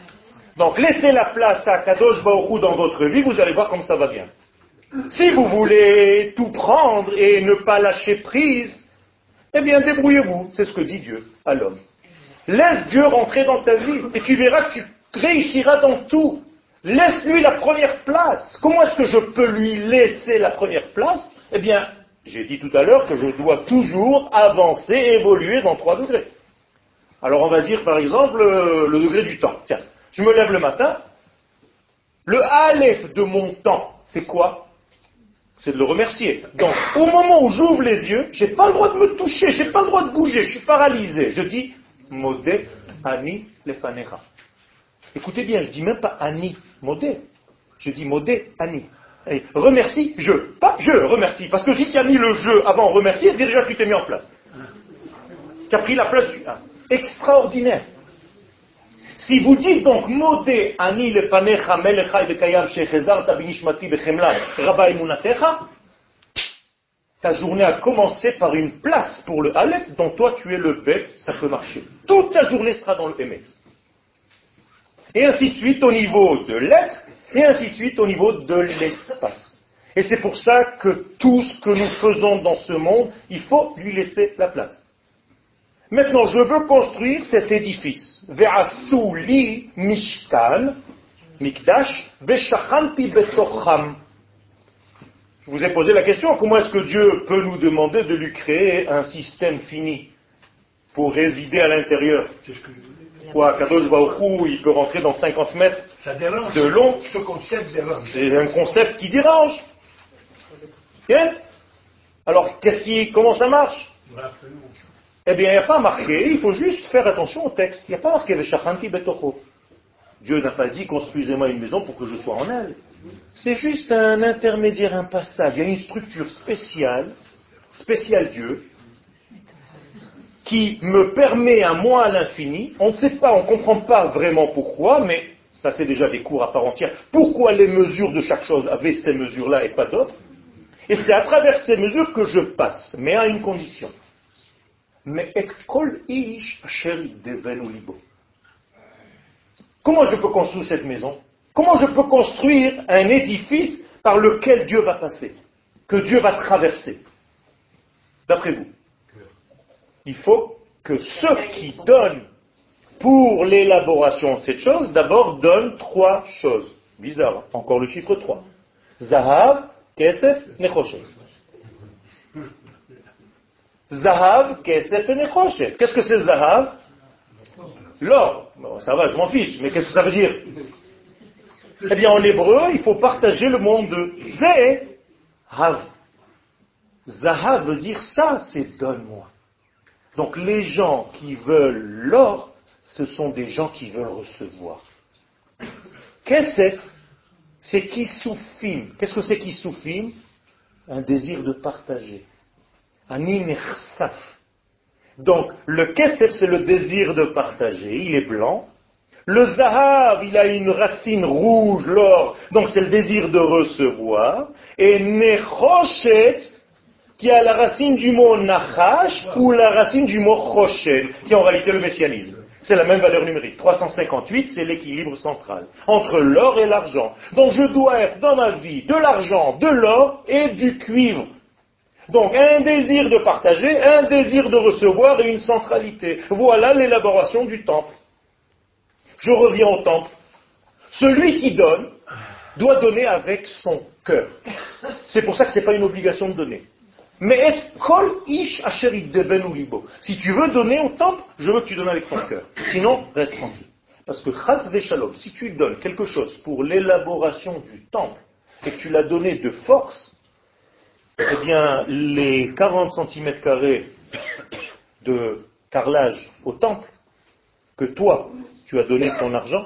S1: Donc laissez la place à Kadosh Baruch dans votre vie, vous allez voir comme ça va bien. Si vous voulez tout prendre et ne pas lâcher prise, eh bien débrouillez-vous, c'est ce que dit Dieu à l'homme. Laisse Dieu rentrer dans ta vie et tu verras que tu réussiras dans tout. Laisse-lui la première place. Comment est-ce que je peux lui laisser la première place? Eh bien, j'ai dit tout à l'heure que je dois toujours avancer, évoluer dans trois degrés. Alors on va dire par exemple euh, le degré du temps. Tiens, je me lève le matin. Le Aleph de mon temps, c'est quoi? C'est de le remercier. Donc, au moment où j'ouvre les yeux, j'ai pas le droit de me toucher, j'ai pas le droit de bouger, je suis paralysé. Je dis Modé Ani Lefanecha. Écoutez bien, je dis même pas Ani, Modé. Je dis Modé Ani. Et remercie, je. Pas je, remercie. Parce que si tu as mis le je avant remercier, déjà tu t'es mis en place. Tu as pris la place du un. Extraordinaire. Si vous dites donc Modé Ani Lefanecha Melechai Bekayam Shechezarta Binishmati Bechemla Rabba Emunatecha, ta journée a commencé par une place pour le Aleph, dont toi tu es le bête, ça peut marcher. Toute ta journée sera dans le Emet. Et ainsi de suite au niveau de l'être, et ainsi de suite au niveau de l'espace. Et c'est pour ça que tout ce que nous faisons dans ce monde, il faut lui laisser la place. Maintenant, je veux construire cet édifice. Mishkan, mikdash, ve'shachanti betocham. Je vous ai posé la question, comment est-ce que Dieu peut nous demander de lui créer un système fini pour résider à l'intérieur? Quoi, Kadosh il peut rentrer dans 50 mètres
S2: Ça dérange.
S1: de long
S2: Ce concept dérange.
S1: C'est un concept qui dérange. Bien Alors, qu'est-ce qui, comment ça marche?
S2: Absolument.
S1: Eh bien, il n'y a pas marqué, il faut juste faire attention au texte. Il n'y a pas marqué Veshachanti Betocho. Dieu n'a pas dit construisez-moi une maison pour que je sois en elle. C'est juste un intermédiaire, un passage. Il y a une structure spéciale, spéciale Dieu, qui me permet à moi à l'infini. On ne sait pas, on ne comprend pas vraiment pourquoi, mais ça c'est déjà des cours à part entière. Pourquoi les mesures de chaque chose avaient ces mesures-là et pas d'autres? Et c'est à travers ces mesures que je passe, mais à une condition. Mais et kol ish. Comment je peux construire cette maison? Comment je peux construire un édifice par lequel Dieu va passer, que Dieu va traverser? D'après vous? Il faut que ceux qui donnent pour l'élaboration de cette chose, d'abord donnent trois choses. Bizarre, hein encore le chiffre 3. Zahav, Kesef, Nechoshet. Zahav, Kesef et. Qu'est-ce que c'est Zahav? L'or. Bon, ça va, je m'en fiche, mais qu'est-ce que ça veut dire? Eh bien, en hébreu, il faut partager le monde de Zahav. Zahav veut dire ça, c'est donne-moi. Donc les gens qui veulent l'or, ce sont des gens qui veulent recevoir. Kesef, c'est qui soufim. Qu'est-ce que c'est qui soufim Un désir de partager. Un inersaf. Donc, le kesef, c'est le désir de partager. Il est blanc. Le zahav, il a une racine rouge, l'or. Donc, c'est le désir de recevoir. Et nechoshet, qui a la racine du mot nachash ou la racine du mot choshet, qui en réalité le messianisme. C'est la même valeur numérique. 358, c'est l'équilibre central entre l'or et l'argent. Donc je dois être dans ma vie de l'argent, de l'or et du cuivre. Donc un désir de partager, un désir de recevoir et une centralité. Voilà l'élaboration du temple. Je reviens au temple. Celui qui donne doit donner avec son cœur. C'est pour ça que ce n'est pas une obligation de donner. Mais et kol ish asherit devenu libo. Si tu veux donner au temple, je veux que tu donnes avec ton cœur. Sinon, reste tranquille. Parce que chas shalom, si tu donnes quelque chose pour l'élaboration du temple et que tu l'as donné de force, eh bien, les 40 cm carrés de carrelage au temple que toi, tu as donné ton argent,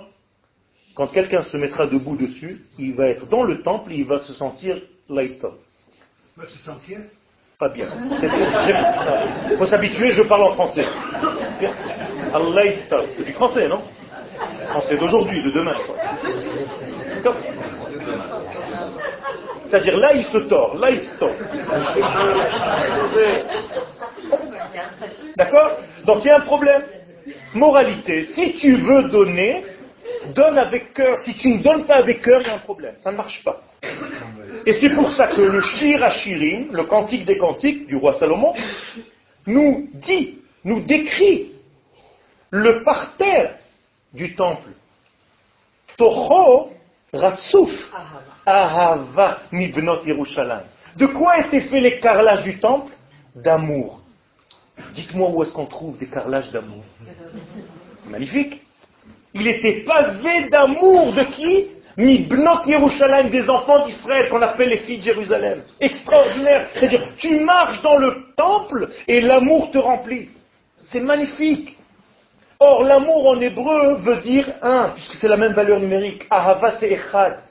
S1: quand quelqu'un se mettra debout dessus, il va être dans le temple et il va se sentir laïstov.
S2: Va se sentir
S1: Bien. Il faut s'habituer, je parle en français. C'est du français, non? Français d'aujourd'hui, de demain. C'est-à-dire là, il se tord, là, il se tord. D'accord? Donc il y a un problème. Moralité, si tu veux donner, donne avec cœur. Si tu ne donnes pas avec cœur, il y a un problème. Ça ne marche pas. Et c'est pour ça que le Shir Hashirim, le cantique des cantiques du roi Salomon, nous dit, nous décrit le parterre du temple. Toho Ratsuf Ahava Mibnot Yerushalayim. De quoi étaient faits les carrelages du temple? D'amour. Dites-moi où est-ce qu'on trouve des carrelages d'amour? C'est magnifique. Il était pavé d'amour de qui? Mibnot Yerushalayim, des enfants d'Israël qu'on appelle les filles de Jérusalem. Extraordinaire. C'est-à-dire, tu marches dans le temple et l'amour te remplit. C'est magnifique. Or, l'amour en hébreu veut dire un, puisque c'est la même valeur numérique. Ahava, c'est echad.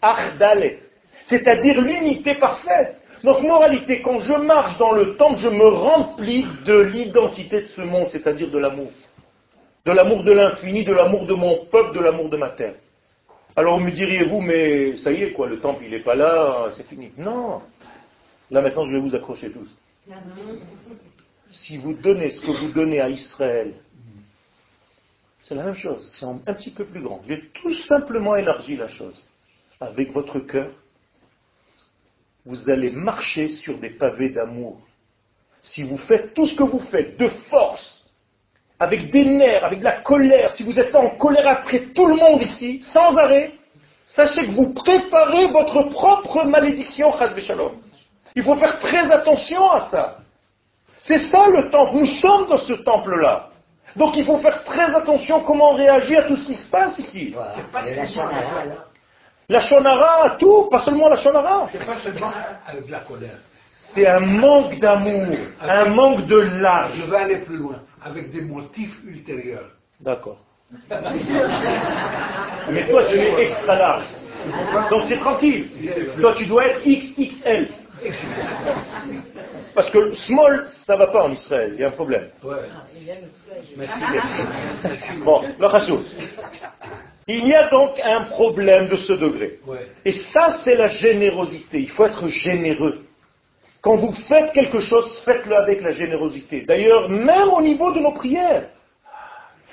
S1: Achdalet. C'est-à-dire l'unité parfaite. Donc, moralité, quand je marche dans le temple, je me remplis de l'identité de ce monde, c'est-à-dire de l'amour. De l'amour de l'infini, de l'amour de mon peuple, de l'amour de ma terre. Alors, me diriez-vous, mais ça y est, quoi, le temple, n'est pas là, c'est fini. Non. Là, maintenant, je vais vous accrocher tous. Si vous donnez ce que vous donnez à Israël, c'est la même chose, c'est un, un petit peu plus grand. J'ai tout simplement élargi la chose. Avec votre cœur, vous allez marcher sur des pavés d'amour. Si vous faites tout ce que vous faites de force, avec des nerfs, avec de la colère, si vous êtes en colère après tout le monde ici, sans arrêt, sachez que vous préparez votre propre malédiction, Shalom. Il faut faire très attention à ça. C'est ça le temple. Nous sommes dans ce temple-là. Donc il faut faire très attention comment réagir à tout ce qui se passe ici.
S2: C'est pas
S4: Et la
S2: seulement
S4: Shonara,
S1: La shonara, tout, pas seulement la shonara.
S2: c'est pas seulement avec de la colère.
S1: C'est un manque d'amour, un manque de
S2: Je
S1: large.
S2: vais aller plus loin, avec des motifs ultérieurs.
S1: D'accord. Mais toi, tu es extra large. Donc c'est tranquille. Toi, tu dois être XXL. Parce que small, ça va pas en Israël, il y a un problème.
S2: Ouais. Merci.
S1: Bon. Il y a donc un problème de ce degré.
S2: Ouais.
S1: Et ça, c'est la générosité. Il faut être généreux. Quand vous faites quelque chose, faites-le avec la générosité. D'ailleurs, même au niveau de nos prières.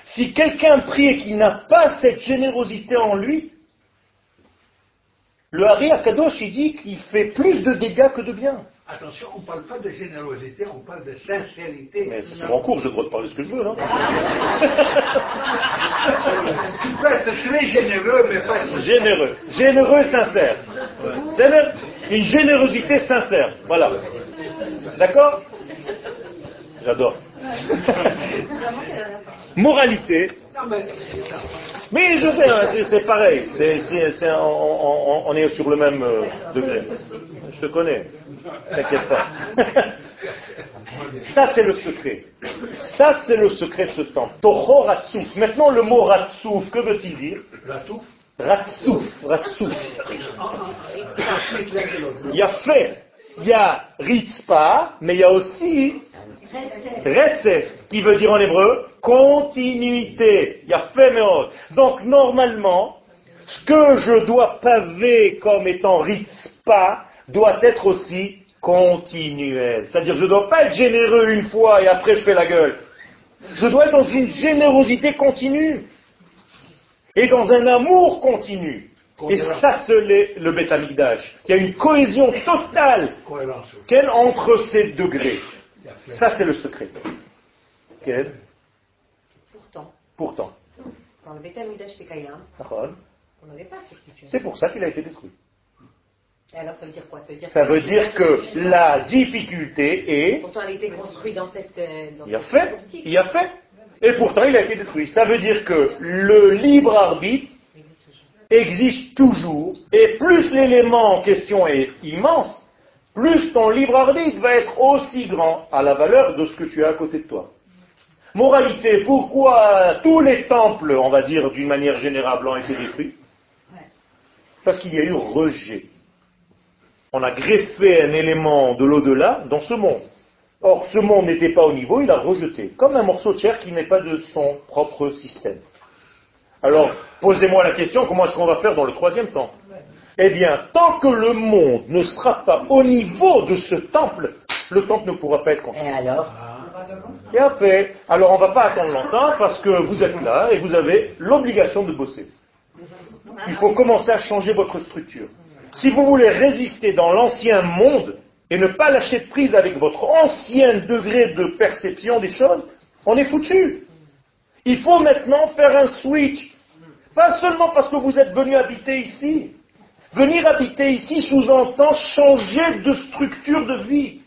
S1: Si quelqu'un prie et qu'il n'a pas cette générosité en lui, le Hari Akadosh, il dit qu'il fait plus de dégâts que de bien.
S2: Attention, on ne parle pas de générosité, on parle de sincérité.
S1: Mais c'est mon cours, j'ai le droit de parler ce que je veux, non?
S2: Tu peux être très généreux, mais pas
S1: Généreux. Généreux, sincère. Une générosité sincère. Voilà. D'accord J'adore. Moralité.
S2: Mais
S1: je sais, hein, c'est- c'est pareil. On, on- on est sur le même euh, degré. Je te connais. T'inquiète pas. Ça, c'est le secret. Ça, c'est le secret de ce Ratsouf. Maintenant, le mot Ratsouf, que veut-il dire?
S2: La touffe, De l'autre.
S1: Il y a fait, il y a Ritzpa, mais il y a aussi Retzef, qui veut dire en hébreu continuité. Il y a fait meod. Donc normalement, ce que je dois paver comme étant Ritzpa doit être aussi continuel. C'est-à-dire, je ne dois pas être généreux une fois et après je fais la gueule. Je dois être dans une générosité continue et dans un amour continu. Et ça, c'est le, le Beth Amikdash. Il y a une cohésion totale
S2: Cohérence.
S1: quel entre ces degrés. Ça, c'est le secret. Quel
S3: Pourtant,
S1: Pourtant.
S3: quand le Beth Amidash Kayam,
S1: D'accord.
S3: on n'avait pas cette.
S1: C'est pour ça qu'il a été détruit.
S3: Et alors, ça veut dire quoi? Ça veut dire,
S1: Ça veut dire que la difficulté est,
S3: Pourtant, elle a été construite dans cette. euh, dans
S1: il a
S3: cette
S1: fait, il a fait, et pourtant il a été détruit. Ça veut dire que le libre arbitre
S3: existe toujours,
S1: et plus l'élément en question est immense, plus ton libre arbitre va être aussi grand à la valeur de ce que tu as à côté de toi. Moralité, pourquoi tous les temples, on va dire d'une manière générale, ont été détruits? Parce qu'il y a eu rejet. On a greffé un élément de l'au-delà dans ce monde. Or, ce monde n'était pas au niveau, il a rejeté, comme un morceau de chair qui n'est pas de son propre système. Alors, posez-moi la question, comment est-ce qu'on va faire dans le troisième temps Eh bien, tant que le monde ne sera pas au niveau de ce temple, le temple ne pourra pas être construit.
S4: Et alors?
S1: Et après, alors on ne va pas attendre longtemps parce que vous êtes là et vous avez l'obligation de bosser. Il faut commencer à changer votre structure. Si vous voulez résister dans l'ancien monde et ne pas lâcher prise avec votre ancien degré de perception des choses, on est foutu. Il faut maintenant faire un switch. Pas seulement parce que vous êtes venu habiter ici. Venir habiter ici sous-entend changer de structure de vie.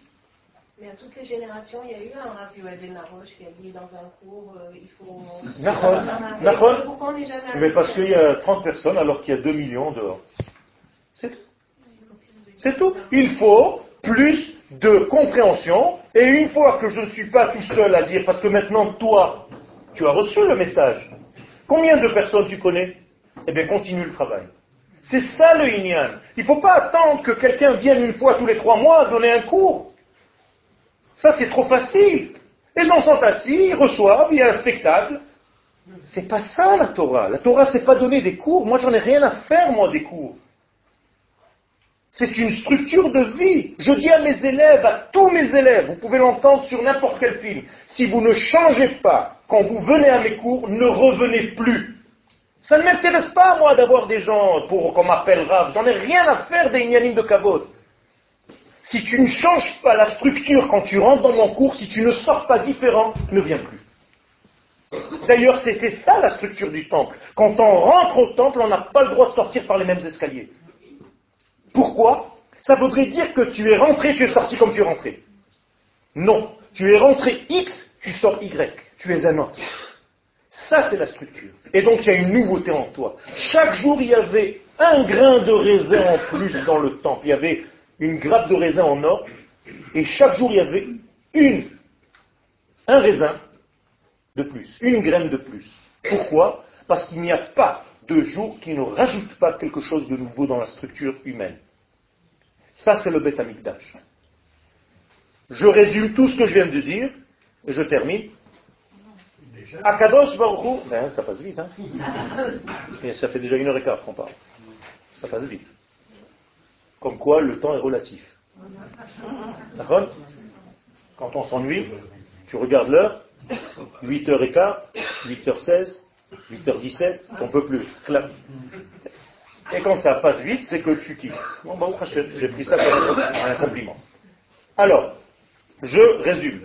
S5: Mais à toutes les générations, il y a eu un Rav Yoel Ben Arosh qui a dit dans un cours, euh, il faut...
S1: Nahon.
S5: Pourquoi on n'est jamais
S1: Mais parce qu'il y a 30 personnes alors qu'il y a 2 millions dehors. C'est tout. C'est tout. Il faut plus de compréhension. Et une fois que je ne suis pas tout seul à dire, parce que maintenant toi, tu as reçu le message. Combien de personnes tu connais? Eh bien, continue le travail. C'est ça le Inyan. Il ne faut pas attendre que quelqu'un vienne une fois tous les trois mois donner un cours. Ça, c'est trop facile. Les gens sont assis, ils reçoivent, il y a un spectacle. C'est pas ça la Torah. La Torah, c'est pas donner des cours. Moi, j'en ai rien à faire, moi, des cours. C'est une structure de vie. Je dis à mes élèves, à tous mes élèves, vous pouvez l'entendre sur n'importe quel film, si vous ne changez pas quand vous venez à mes cours, ne revenez plus. Ça ne m'intéresse pas, moi, d'avoir des gens pour qu'on m'appelle Rav. J'en ai rien à faire des ignanim de Kavod. Si tu ne changes pas la structure quand tu rentres dans mon cours, si tu ne sors pas différent, ne viens plus. D'ailleurs, c'était ça la structure du temple. Quand on rentre au temple, on n'a pas le droit de sortir par les mêmes escaliers. Pourquoi? Ça voudrait dire que tu es rentré, tu es sorti comme tu es rentré. Non. Tu es rentré X, tu sors Y. Tu es un autre. Ça, c'est la structure. Et donc, il y a une nouveauté en toi. Chaque jour, il y avait un grain de raisin en plus dans le temple. Il y avait une grappe de raisin en or. Et chaque jour, il y avait une, un raisin de plus, une graine de plus. Pourquoi? Parce qu'il n'y a pas de jour qui ne rajoute pas quelque chose de nouveau dans la structure humaine. Ça, c'est le Beth Amikdash. Je résume tout ce que je viens de dire, et je termine.
S2: Déjà,
S1: Akadosh Baruch Hu- ben, ça passe vite, hein Et ça fait déjà une heure et quart qu'on parle. Ça passe vite. Comme quoi, le temps est relatif. D'accord? Quand on s'ennuie, tu regardes l'heure, 8h15, 8h16, 8h17, on peut plus. Et quand ça passe vite, c'est que tu kiffes. Bon, bah, j'ai pris ça comme un compliment. Alors, je résume.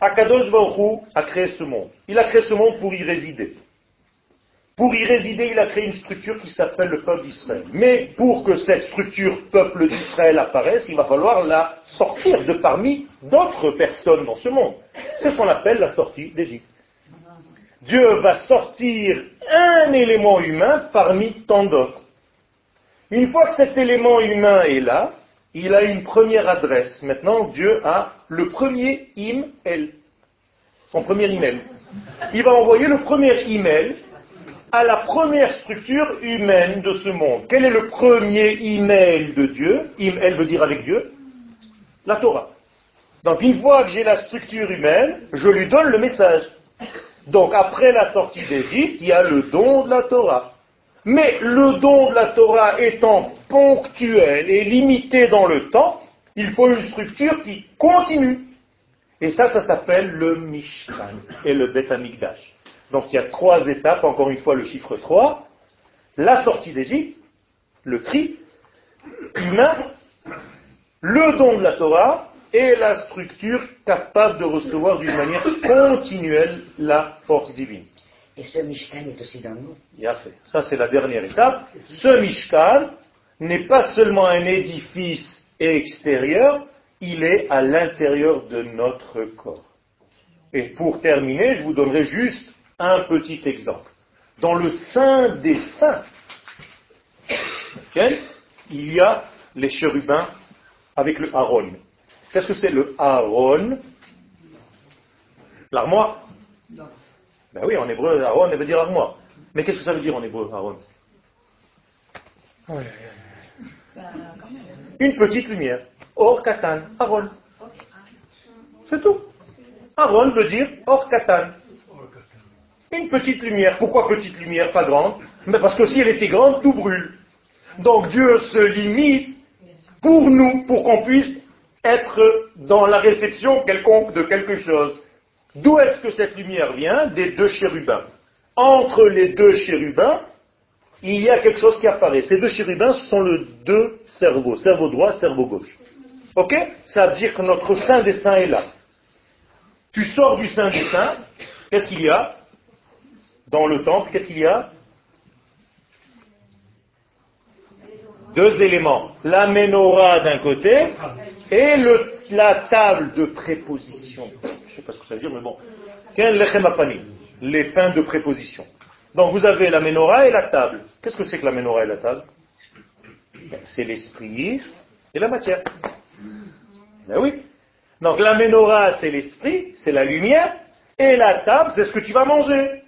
S1: Akadosh Baruch Hu a créé ce monde. Il a créé ce monde pour y résider. Pour y résider, il a créé une structure qui s'appelle le peuple d'Israël. Mais pour que cette structure peuple d'Israël apparaisse, il va falloir la sortir de parmi d'autres personnes dans ce monde. C'est ce qu'on appelle la sortie d'Égypte. Dieu va sortir un élément humain parmi tant d'autres. Une fois que cet élément humain est là, il a une première adresse. Maintenant, Dieu a le premier im-el, son premier email. Il va envoyer le premier email à la première structure humaine de ce monde. Quel est le premier email de Dieu? Im-el veut dire avec Dieu? La Torah. Donc une fois que j'ai la structure humaine, je lui donne le message. Donc après la sortie d'Égypte, il y a le don de la Torah. Mais le don de la Torah étant ponctuel et limité dans le temps, il faut une structure qui continue. Et ça, ça s'appelle le Mishkan et le Bet Amikdash. Donc il y a trois étapes, encore une fois le chiffre 3. La sortie d'Égypte, le tri, humain, le don de la Torah et la structure capable de recevoir d'une manière continuelle la force divine.
S4: Et ce Mishkan est aussi dans nous.
S1: Il a fait. Ça, c'est la dernière étape. Ce Mishkan n'est pas seulement un édifice extérieur, il est à l'intérieur de notre corps. Et pour terminer, je vous donnerai juste un petit exemple. Dans le sein des saints, il y a les chérubins avec le Aaron. Qu'est-ce que c'est le Aaron L'armoire? Ben oui, en hébreu, Aaron, elle veut dire armoire. Mais qu'est-ce que ça veut dire en hébreu, Aaron? Une petite lumière. Or katan, Aaron. C'est tout. Aaron veut dire or katan. Une petite lumière. Pourquoi petite lumière, pas grande? Mais parce que si elle était grande, tout brûle. Donc Dieu se limite pour nous, pour qu'on puisse être dans la réception quelconque de quelque chose. D'où est-ce que cette lumière vient Des deux chérubins. Entre les deux chérubins, il y a quelque chose qui apparaît. Ces deux chérubins sont le deux cerveaux, cerveau droit, cerveau gauche. Ok Ça veut dire que notre Saint des Saints est là. Tu sors du Saint des Saints, qu'est-ce qu'il y a Dans le temple, qu'est-ce qu'il y a Deux éléments. La menorah d'un côté et la table de préposition. Je ne sais pas ce que ça veut dire, mais bon. Les pains de préposition. Donc vous avez la menorah et la table. Qu'est-ce que c'est que la menorah et la table? Ben, C'est l'esprit et la matière. Ben oui. Donc la menorah, c'est l'esprit, c'est la lumière, et la table, c'est ce que tu vas manger.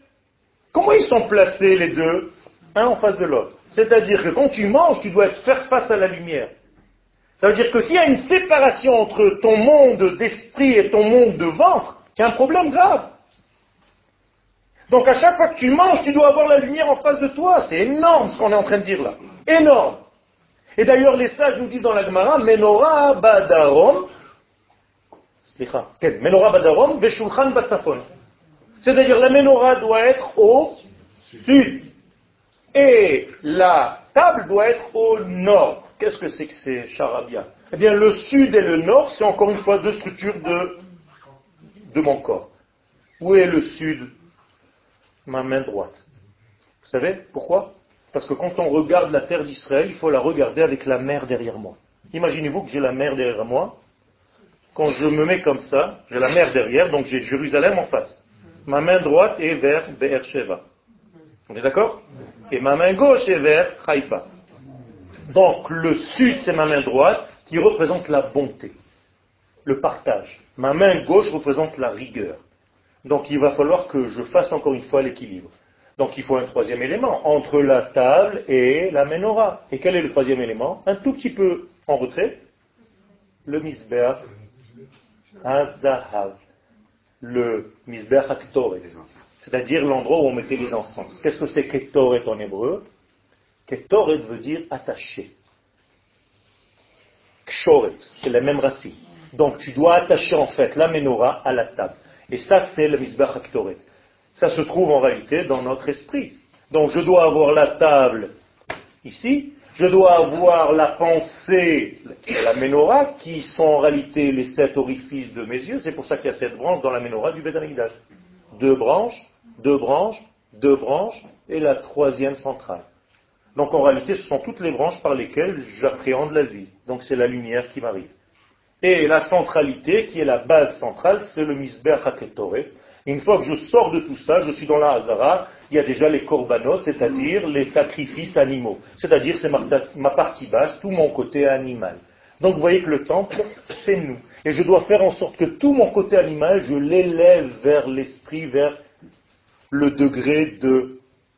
S1: Comment ils sont placés les deux, un en face de l'autre C'est-à-dire que quand tu manges, tu dois faire face à la lumière. Ça veut dire que s'il y a une séparation entre ton monde d'esprit et ton monde de ventre, il y a un problème grave. Donc à chaque fois que tu manges, tu dois avoir la lumière en face de toi. C'est énorme ce qu'on est en train de dire là. Énorme. Et d'ailleurs, les sages nous disent dans la Gemara, Menorah badarom, Menorah badarom, veshulchan batsafon. C'est-à-dire la menorah doit être au sud. Et la table doit être au nord. Qu'est-ce que c'est que ces charabia? Eh bien, le sud et le nord, c'est encore une fois deux structures de, de mon corps. Où est le sud? Ma main droite. Vous savez pourquoi? Parce que quand on regarde la terre d'Israël, il faut la regarder avec la mer derrière moi. Imaginez-vous que j'ai la mer derrière moi. Quand je me mets comme ça, j'ai la mer derrière, donc j'ai Jérusalem en face. Ma main droite est vers Be'er-Sheva. On est d'accord? Et ma main gauche est vers Haïfa. Donc le sud, c'est ma main droite qui représente la bonté, le partage. Ma main gauche représente la rigueur. Donc il va falloir que je fasse encore une fois l'équilibre. Donc il faut un troisième élément entre la table et la menorah. Et quel est le troisième élément? Un tout petit peu en retrait, le misbeach hazahav, le misbeach c'est-à-dire l'endroit où on mettait les encens. Qu'est-ce que c'est ketoret en hébreu? Ketoret veut dire attaché. Kshoret, c'est la même racine. Donc tu dois attacher en fait la menorah à la table. Et ça, c'est le misbah aktoret. Ça se trouve en réalité dans notre esprit. Donc je dois avoir la table ici, je dois avoir la pensée, la menorah, qui sont en réalité les sept orifices de mes yeux. C'est pour ça qu'il y a sept branches dans la menorah du Bédamigdash. Deux branches, deux branches, deux branches, et la troisième centrale. Donc en réalité, ce sont toutes les branches par lesquelles j'appréhende la vie. Donc c'est la lumière qui m'arrive. Et la centralité, qui est la base centrale, c'est le misber haketoret. Une fois que je sors de tout ça, je suis dans la Hazara, il y a déjà les korbanot, c'est-à-dire les sacrifices animaux. C'est-à-dire c'est ma partie basse, tout mon côté animal. Donc vous voyez que le temple, c'est nous. Et je dois faire en sorte que tout mon côté animal, je l'élève vers l'esprit, vers le degré de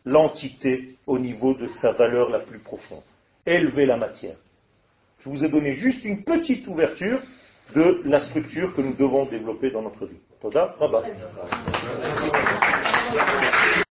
S1: l'entité au niveau de sa valeur la plus profonde. Élever la matière. Je vous ai donné juste une petite ouverture de la structure que nous devons développer dans notre vie.